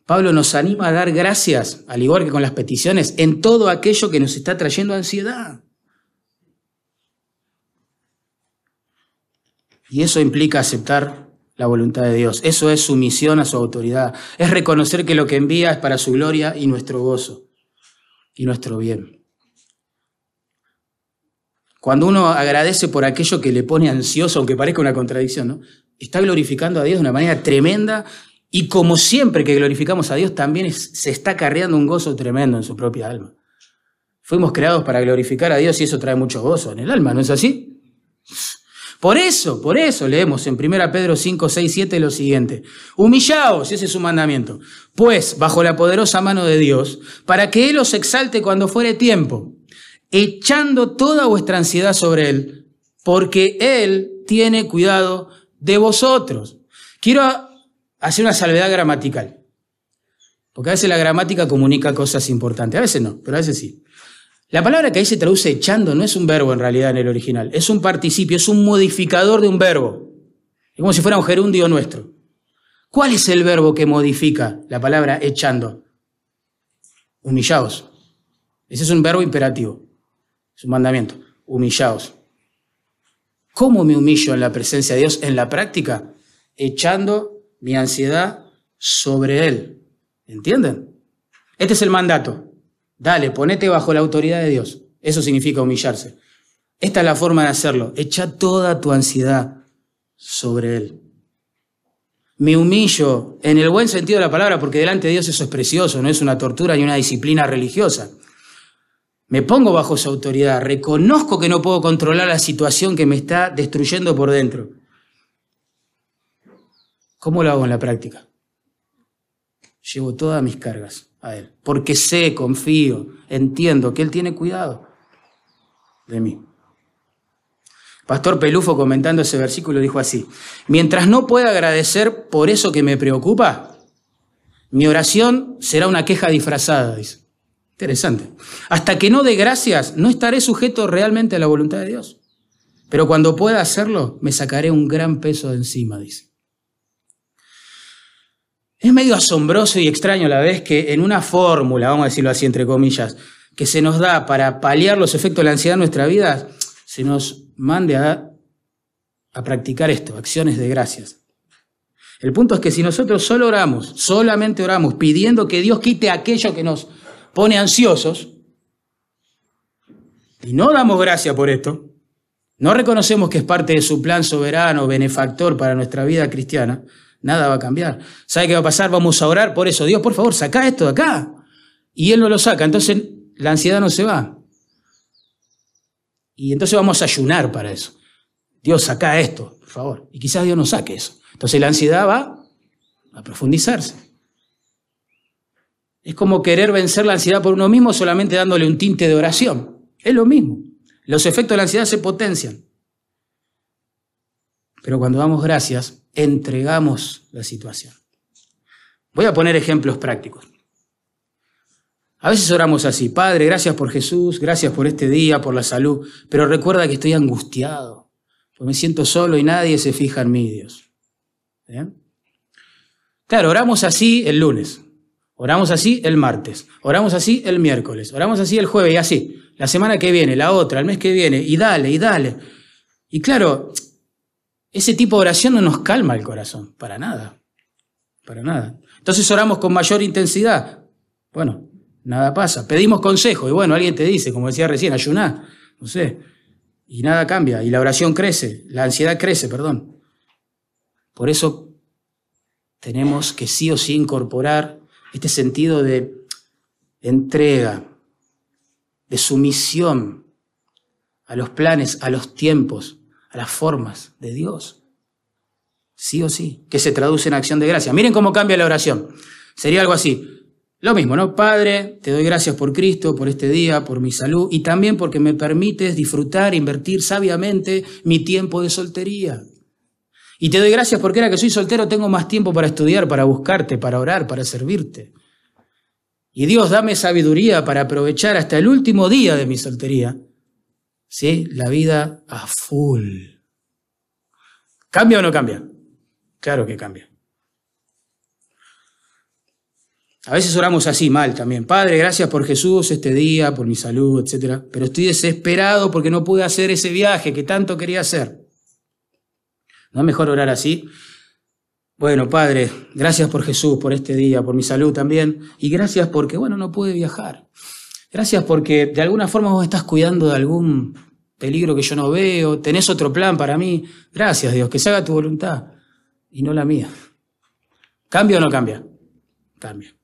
Pablo nos anima a dar gracias, al igual que con las peticiones, en todo aquello que nos está trayendo ansiedad. Y eso implica aceptar la voluntad de Dios. Eso es sumisión a su autoridad. Es reconocer que lo que envía es para su gloria y nuestro gozo y nuestro bien. Cuando uno agradece por aquello que le pone ansioso, aunque parezca una contradicción, ¿no? está glorificando a Dios de una manera tremenda y como siempre que glorificamos a Dios, también se está carreando un gozo tremendo en su propia alma. Fuimos creados para glorificar a Dios y eso trae mucho gozo en el alma, ¿no es así? Por eso, por eso leemos en 1 Pedro 5, 6, 7 lo siguiente. Humillaos, ese es su mandamiento, pues bajo la poderosa mano de Dios, para que Él os exalte cuando fuere tiempo, echando toda vuestra ansiedad sobre Él, porque Él tiene cuidado de vosotros. Quiero hacer una salvedad gramatical, porque a veces la gramática comunica cosas importantes, a veces no, pero a veces sí. La palabra que ahí se traduce echando no es un verbo en realidad en el original, es un participio, es un modificador de un verbo. Es como si fuera un gerundio nuestro. ¿Cuál es el verbo que modifica la palabra echando? Humillaos. Ese es un verbo imperativo, es un mandamiento. Humillaos. ¿Cómo me humillo en la presencia de Dios en la práctica? Echando mi ansiedad sobre Él. ¿Entienden? Este es el mandato. Dale, ponete bajo la autoridad de Dios. Eso significa humillarse. Esta es la forma de hacerlo. Echa toda tu ansiedad sobre Él. Me humillo en el buen sentido de la palabra, porque delante de Dios eso es precioso, no es una tortura ni una disciplina religiosa. Me pongo bajo su autoridad, reconozco que no puedo controlar la situación que me está destruyendo por dentro. ¿Cómo lo hago en la práctica? Llevo todas mis cargas a Él, porque sé, confío, entiendo que Él tiene cuidado de mí. Pastor Pelufo comentando ese versículo dijo así, mientras no pueda agradecer por eso que me preocupa, mi oración será una queja disfrazada, dice. Interesante. Hasta que no dé gracias, no estaré sujeto realmente a la voluntad de Dios. Pero cuando pueda hacerlo, me sacaré un gran peso de encima, dice. Es medio asombroso y extraño a la vez que en una fórmula, vamos a decirlo así entre comillas, que se nos da para paliar los efectos de la ansiedad en nuestra vida, se nos mande a, a practicar esto, acciones de gracias. El punto es que si nosotros solo oramos, solamente oramos, pidiendo que Dios quite aquello que nos pone ansiosos, y no damos gracia por esto, no reconocemos que es parte de su plan soberano, benefactor para nuestra vida cristiana, nada va a cambiar. ¿Sabe qué va a pasar? Vamos a orar por eso. Dios, por favor, saca esto de acá. Y Él no lo saca. Entonces la ansiedad no se va. Y entonces vamos a ayunar para eso. Dios, saca esto, por favor. Y quizás Dios no saque eso. Entonces la ansiedad va a profundizarse. Es como querer vencer la ansiedad por uno mismo solamente dándole un tinte de oración. Es lo mismo. Los efectos de la ansiedad se potencian. Pero cuando damos gracias, entregamos la situación. Voy a poner ejemplos prácticos. A veces oramos así, Padre, gracias por Jesús, gracias por este día, por la salud, pero recuerda que estoy angustiado, porque me siento solo y nadie se fija en mí, Dios. Claro, oramos así el lunes, oramos así el martes, oramos así el miércoles, oramos así el jueves y así la semana que viene, la otra, el mes que viene, y dale, y dale. Y claro, ese tipo de oración no nos calma el corazón, para nada, para nada. Entonces oramos con mayor intensidad. Bueno, nada pasa. Pedimos consejo y bueno, alguien te dice, como decía recién, ayuná, no sé, y nada cambia, y la oración crece, la ansiedad crece, perdón. Por eso tenemos que sí o sí incorporar este sentido de entrega, de sumisión a los planes, a los tiempos, a las formas de Dios. Sí o sí, que se traduce en acción de gracia. Miren cómo cambia la oración. Sería algo así. Lo mismo, ¿no? Padre, te doy gracias por Cristo, por este día, por mi salud y también porque me permites disfrutar, invertir sabiamente mi tiempo de soltería. Y te doy gracias porque era que soy soltero, tengo más tiempo para estudiar, para buscarte, para orar, para servirte. Y Dios, dame sabiduría para aprovechar hasta el último día de mi soltería. ¿Sí? La vida a full. ¿Cambia o no cambia? Claro que cambia. A veces oramos así mal también. Padre, gracias por Jesús este día, por mi salud, etc. Pero estoy desesperado porque no pude hacer ese viaje que tanto quería hacer. ¿No es mejor orar así? Bueno, Padre, gracias por Jesús, por este día, por mi salud también, y gracias porque, bueno, no pude viajar. Gracias porque de alguna forma vos estás cuidando de algún peligro que yo no veo, tenés otro plan para mí. Gracias, Dios, que se haga tu voluntad y no la mía. ¿Cambia o no cambia? Cambia.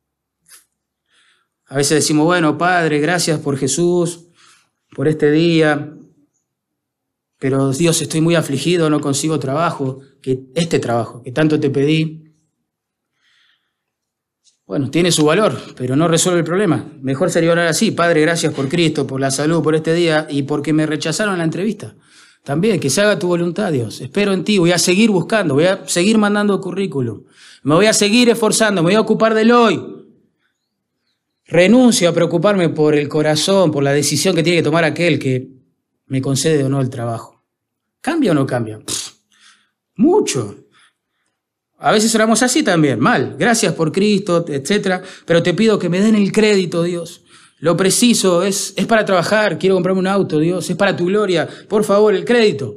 A veces decimos, bueno, Padre, gracias por Jesús, por este día, pero Dios, estoy muy afligido, no consigo trabajo, que este trabajo que tanto te pedí, bueno, tiene su valor, pero no resuelve el problema. Mejor sería orar así, Padre, gracias por Cristo, por la salud, por este día y porque me rechazaron la entrevista. También, que se haga tu voluntad, Dios. Espero en ti, voy a seguir buscando, voy a seguir mandando currículum, me voy a seguir esforzando, me voy a ocupar del hoy. Renuncio a preocuparme por el corazón, por la decisión que tiene que tomar aquel que me concede o no el trabajo. ¿Cambia o no cambia? mucho. A veces oramos así también, mal. Gracias por Cristo, etc. Pero te pido que me den el crédito, Dios. Lo preciso es, es para trabajar, quiero comprarme un auto, Dios, es para tu gloria. Por favor, el crédito.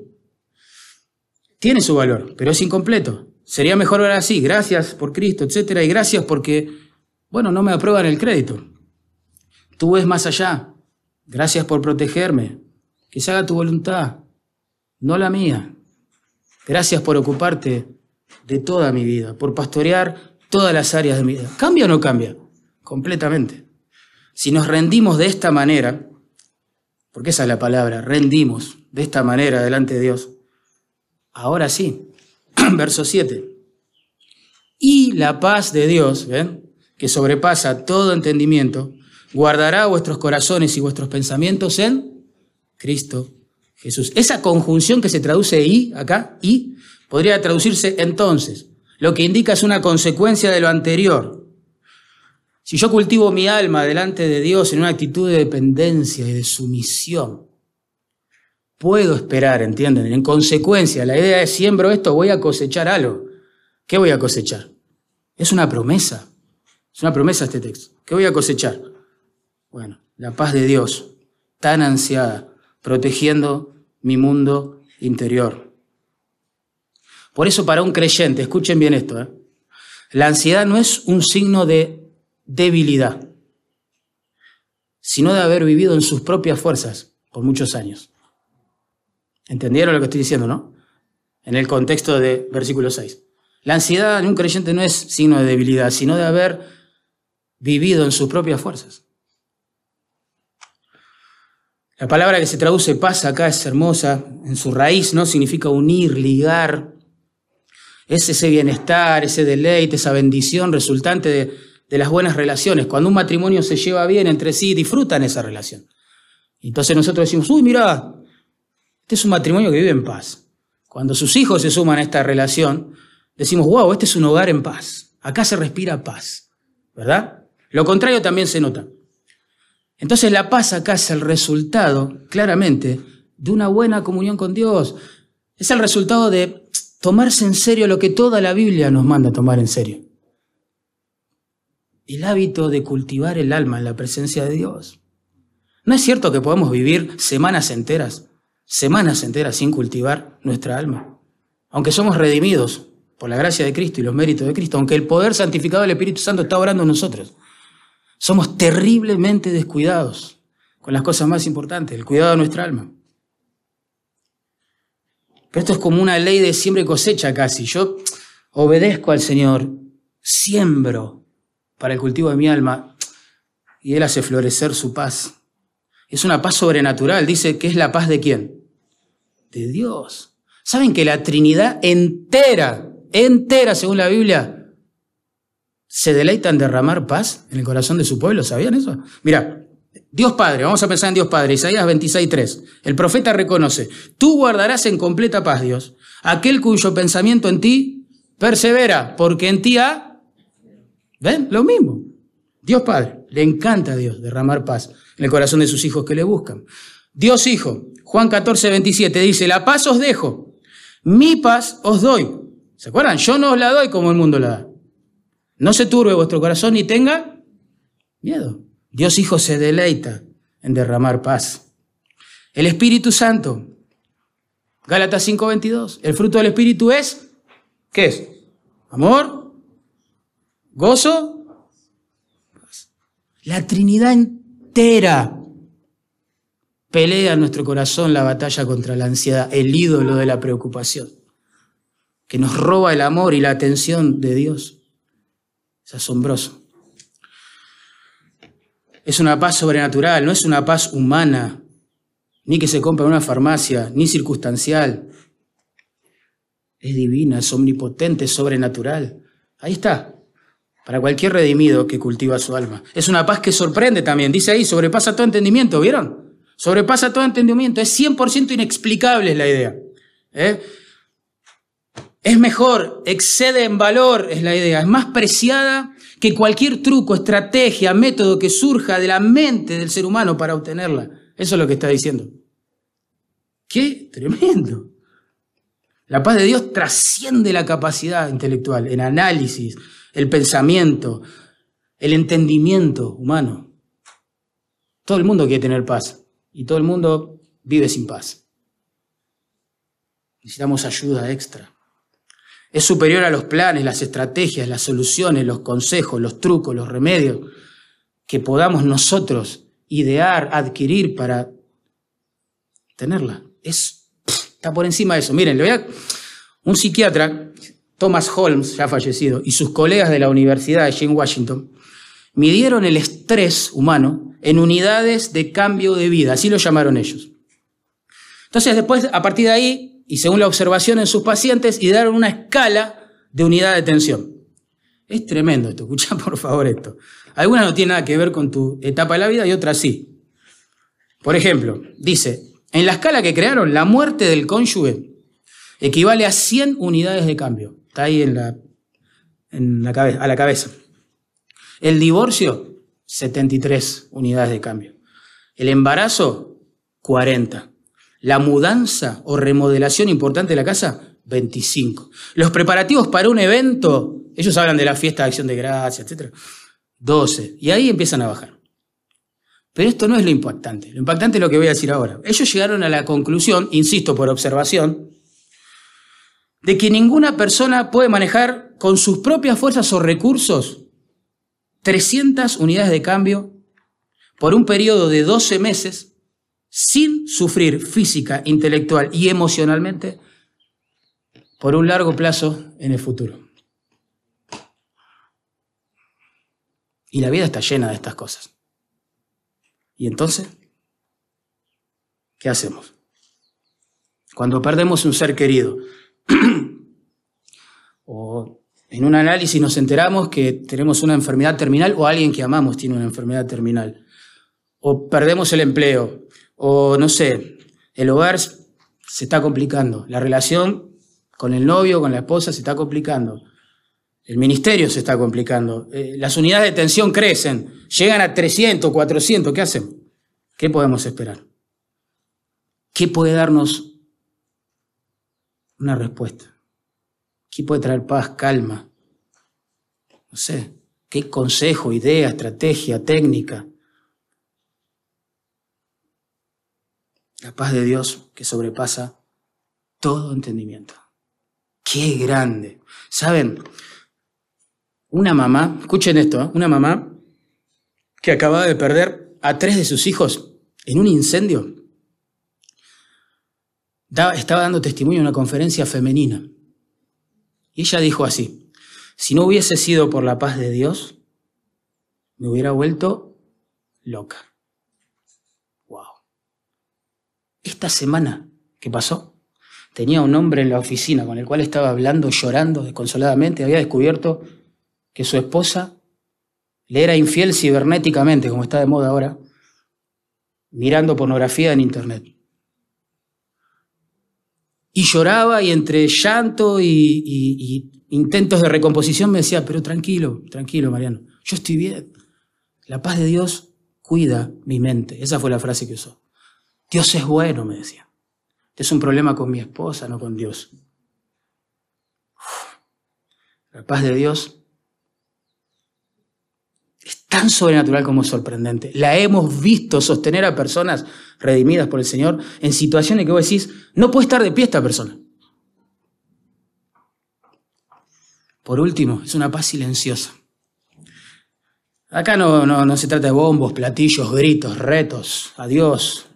Tiene su valor, pero es incompleto. Sería mejor orar así, gracias por Cristo, etc. Y gracias porque, bueno, no me aprueban el crédito. Tú ves más allá. Gracias por protegerme. Que se haga tu voluntad, no la mía. Gracias por ocuparte de toda mi vida, por pastorear todas las áreas de mi vida. ¿Cambia o no cambia? Completamente. Si nos rendimos de esta manera, porque esa es la palabra, rendimos de esta manera delante de Dios, ahora sí, [clears throat] verso 7. Y la paz de Dios, ¿ven? que sobrepasa todo entendimiento, guardará vuestros corazones y vuestros pensamientos en Cristo Jesús. Esa conjunción que se traduce y acá, y, podría traducirse entonces, lo que indica es una consecuencia de lo anterior. Si yo cultivo mi alma delante de Dios en una actitud de dependencia y de sumisión, puedo esperar, ¿entienden? En consecuencia, la idea es siembro esto, voy a cosechar algo. ¿Qué voy a cosechar? Es una promesa. Es una promesa este texto. ¿Qué voy a cosechar? Bueno, la paz de Dios, tan ansiada, protegiendo mi mundo interior. Por eso para un creyente, escuchen bien esto, ¿eh? la ansiedad no es un signo de debilidad, sino de haber vivido en sus propias fuerzas por muchos años. ¿Entendieron lo que estoy diciendo, no? En el contexto de versículo 6. La ansiedad en un creyente no es signo de debilidad, sino de haber vivido en sus propias fuerzas. La palabra que se traduce paz acá es hermosa, en su raíz no significa unir, ligar. Es ese bienestar, ese deleite, esa bendición resultante de, de las buenas relaciones. Cuando un matrimonio se lleva bien entre sí, disfrutan esa relación. Entonces nosotros decimos, uy, mira, este es un matrimonio que vive en paz. Cuando sus hijos se suman a esta relación, decimos, wow, este es un hogar en paz. Acá se respira paz, ¿verdad? Lo contrario también se nota. Entonces la paz acá es el resultado, claramente, de una buena comunión con Dios. Es el resultado de tomarse en serio lo que toda la Biblia nos manda tomar en serio. El hábito de cultivar el alma en la presencia de Dios. ¿No es cierto que podemos vivir semanas enteras, semanas enteras sin cultivar nuestra alma? Aunque somos redimidos por la gracia de Cristo y los méritos de Cristo, aunque el poder santificado del Espíritu Santo está orando en nosotros. Somos terriblemente descuidados con las cosas más importantes, el cuidado de nuestra alma. Pero esto es como una ley de siembra y cosecha casi. Yo obedezco al Señor, siembro para el cultivo de mi alma y Él hace florecer su paz. Es una paz sobrenatural. Dice que es la paz de quién? De Dios. ¿Saben que la Trinidad entera, entera según la Biblia, se deleitan en derramar paz en el corazón de su pueblo. ¿Sabían eso? Mira, Dios Padre, vamos a pensar en Dios Padre, Isaías 26.3. El profeta reconoce, tú guardarás en completa paz, Dios, aquel cuyo pensamiento en ti persevera, porque en ti ha... ¿Ven? Lo mismo. Dios Padre, le encanta a Dios derramar paz en el corazón de sus hijos que le buscan. Dios Hijo, Juan 14, 27, dice, la paz os dejo, mi paz os doy. ¿Se acuerdan? Yo no os la doy como el mundo la da. No se turbe vuestro corazón ni tenga miedo. Dios Hijo se deleita en derramar paz. El Espíritu Santo, Gálatas 5:22, el fruto del Espíritu es, ¿qué es? Amor, gozo, la Trinidad entera pelea en nuestro corazón la batalla contra la ansiedad, el ídolo de la preocupación, que nos roba el amor y la atención de Dios. Es asombroso. Es una paz sobrenatural, no es una paz humana, ni que se compra en una farmacia, ni circunstancial. Es divina, es omnipotente, es sobrenatural. Ahí está, para cualquier redimido que cultiva su alma. Es una paz que sorprende también, dice ahí, sobrepasa todo entendimiento, ¿vieron? Sobrepasa todo entendimiento, es 100% inexplicable la idea. ¿eh? Es mejor, excede en valor, es la idea, es más preciada que cualquier truco, estrategia, método que surja de la mente del ser humano para obtenerla. Eso es lo que está diciendo. ¡Qué tremendo! La paz de Dios trasciende la capacidad intelectual, el análisis, el pensamiento, el entendimiento humano. Todo el mundo quiere tener paz y todo el mundo vive sin paz. Necesitamos ayuda extra. Es superior a los planes, las estrategias, las soluciones, los consejos, los trucos, los remedios que podamos nosotros idear, adquirir para tenerla. Es, está por encima de eso. Miren, le voy a, un psiquiatra, Thomas Holmes, ya fallecido, y sus colegas de la Universidad de Jane Washington, midieron el estrés humano en unidades de cambio de vida, así lo llamaron ellos. Entonces, después, a partir de ahí, y según la observación en sus pacientes, y una escala de unidad de tensión. Es tremendo esto, [laughs] escucha por favor esto. Algunas no tienen nada que ver con tu etapa de la vida y otras sí. Por ejemplo, dice, en la escala que crearon, la muerte del cónyuge equivale a 100 unidades de cambio. Está ahí en la, en la cabeza, a la cabeza. El divorcio, 73 unidades de cambio. El embarazo, 40. La mudanza o remodelación importante de la casa, 25. Los preparativos para un evento, ellos hablan de la fiesta de acción de gracia, etc. 12. Y ahí empiezan a bajar. Pero esto no es lo impactante. Lo impactante es lo que voy a decir ahora. Ellos llegaron a la conclusión, insisto por observación, de que ninguna persona puede manejar con sus propias fuerzas o recursos 300 unidades de cambio por un periodo de 12 meses sin sufrir física, intelectual y emocionalmente por un largo plazo en el futuro. Y la vida está llena de estas cosas. ¿Y entonces? ¿Qué hacemos? Cuando perdemos un ser querido, [clears throat] o en un análisis nos enteramos que tenemos una enfermedad terminal o alguien que amamos tiene una enfermedad terminal, o perdemos el empleo, o no sé, el hogar se está complicando, la relación con el novio, con la esposa se está complicando, el ministerio se está complicando, eh, las unidades de tensión crecen, llegan a 300, 400, ¿qué hacen? ¿Qué podemos esperar? ¿Qué puede darnos una respuesta? ¿Qué puede traer paz, calma? No sé, ¿qué consejo, idea, estrategia, técnica? La paz de Dios que sobrepasa todo entendimiento. Qué grande. ¿Saben? Una mamá, escuchen esto, ¿eh? una mamá que acababa de perder a tres de sus hijos en un incendio, estaba dando testimonio en una conferencia femenina. Y ella dijo así, si no hubiese sido por la paz de Dios, me hubiera vuelto loca. Wow. Esta semana que pasó, tenía un hombre en la oficina con el cual estaba hablando, llorando desconsoladamente, había descubierto que su esposa le era infiel cibernéticamente, como está de moda ahora, mirando pornografía en Internet. Y lloraba y entre llanto y, intentos de recomposición me decía, pero tranquilo, tranquilo, Mariano, yo estoy bien. La paz de Dios cuida mi mente. Esa fue la frase que usó. Dios es bueno, me decía. Es un problema con mi esposa, no con Dios. La paz de Dios es tan sobrenatural como sorprendente. La hemos visto sostener a personas redimidas por el Señor en situaciones que vos decís, no puede estar de pie esta persona. Por último, es una paz silenciosa. Acá no, no, se trata de bombos, platillos, gritos, retos, adiós,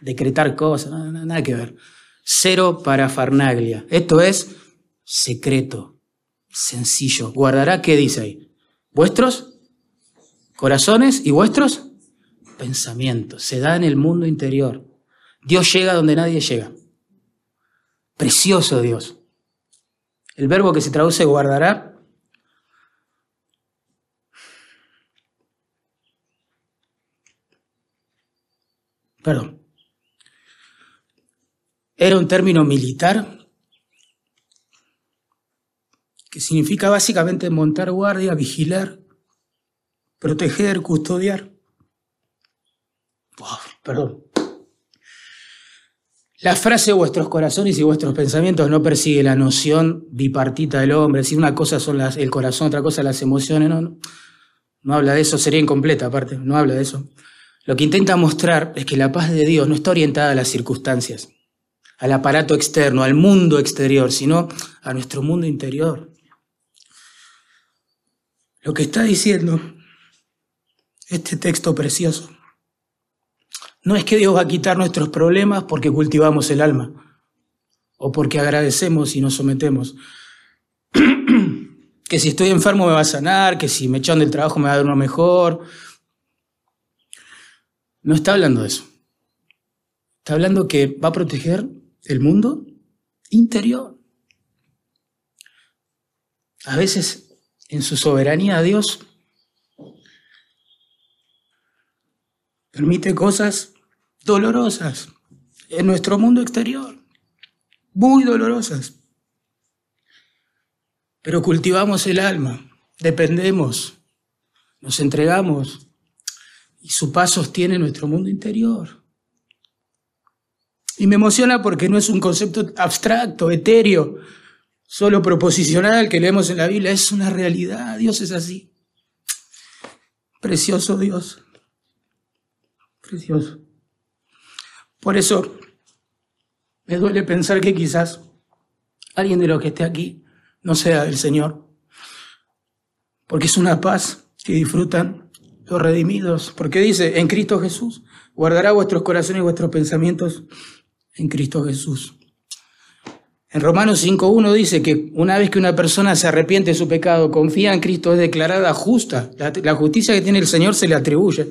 decretar cosas, nada que ver. Cero para Farnaglia. Esto es secreto, sencillo. Guardará, ¿qué dice ahí? Vuestros corazones y vuestros pensamientos. Se da en el mundo interior. Dios llega donde nadie llega. Precioso Dios. El verbo que se traduce guardará perdón, era un término militar que significa básicamente montar guardia, vigilar, proteger, custodiar. perdón. La frase vuestros corazones y vuestros pensamientos no persigue la noción bipartita del hombre, si una cosa son las, el corazón, otra cosa las emociones, no, no, no habla de eso, sería incompleta aparte, no habla de eso. Lo que intenta mostrar es que la paz de Dios no está orientada a las circunstancias, al aparato externo, al mundo exterior, sino a nuestro mundo interior. Lo que está diciendo este texto precioso. No es que Dios va a quitar nuestros problemas porque cultivamos el alma o porque agradecemos y nos sometemos. [clears throat] que si estoy enfermo me va a sanar, que si me echan del trabajo me va a dar uno mejor. No está hablando de eso. Está hablando que va a proteger el mundo interior. A veces en su soberanía Dios permite cosas dolorosas en nuestro mundo exterior, muy dolorosas. Pero cultivamos el alma, dependemos, nos entregamos y su paz sostiene nuestro mundo interior. Y me emociona porque no es un concepto abstracto, etéreo, solo proposicional que leemos en la Biblia, es una realidad. Dios es así. Precioso Dios. Precioso. Por eso me duele pensar que quizás alguien de los que esté aquí no sea el Señor. Porque es una paz que disfrutan los redimidos. Porque dice, en Cristo Jesús, guardará vuestros corazones y vuestros pensamientos en Cristo Jesús. En Romanos 5.1 dice que una vez que una persona se arrepiente de su pecado, confía en Cristo, es declarada justa. La, justicia que tiene el Señor se le atribuye.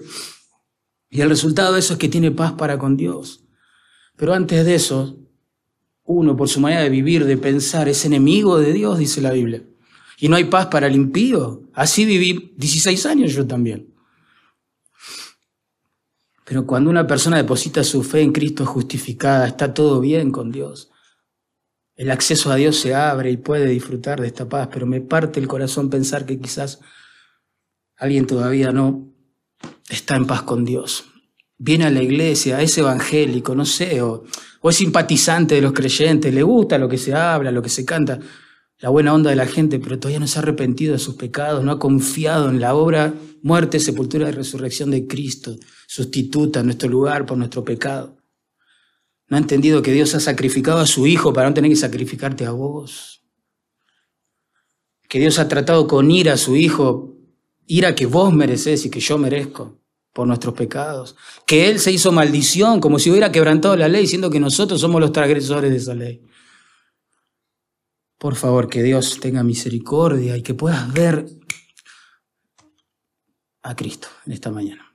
Y el resultado de eso es que tiene paz para con Dios. Pero antes de eso, uno, por su manera de vivir, de pensar, es enemigo de Dios, dice la Biblia. Y no hay paz para el impío. Así viví 16 años yo también. Pero cuando una persona deposita su fe en Cristo justificada, está todo bien con Dios. El acceso a Dios se abre y puede disfrutar de esta paz, pero me parte el corazón pensar que quizás alguien todavía no está en paz con Dios. Viene a la iglesia, es evangélico, no sé, o, o es simpatizante de los creyentes, le gusta lo que se habla, lo que se canta, la buena onda de la gente, pero todavía no se ha arrepentido de sus pecados, no ha confiado en la obra, muerte, sepultura y resurrección de Cristo, sustituta nuestro lugar por nuestro pecado. No ha entendido que Dios ha sacrificado a su Hijo para no tener que sacrificarte a vos. Que Dios ha tratado con ira a su Hijo, ira que vos mereces y que yo merezco por nuestros pecados. Que Él se hizo maldición, como si hubiera quebrantado la ley, diciendo que nosotros somos los transgresores de esa ley. Por favor, que Dios tenga misericordia y que puedas ver a Cristo en esta mañana.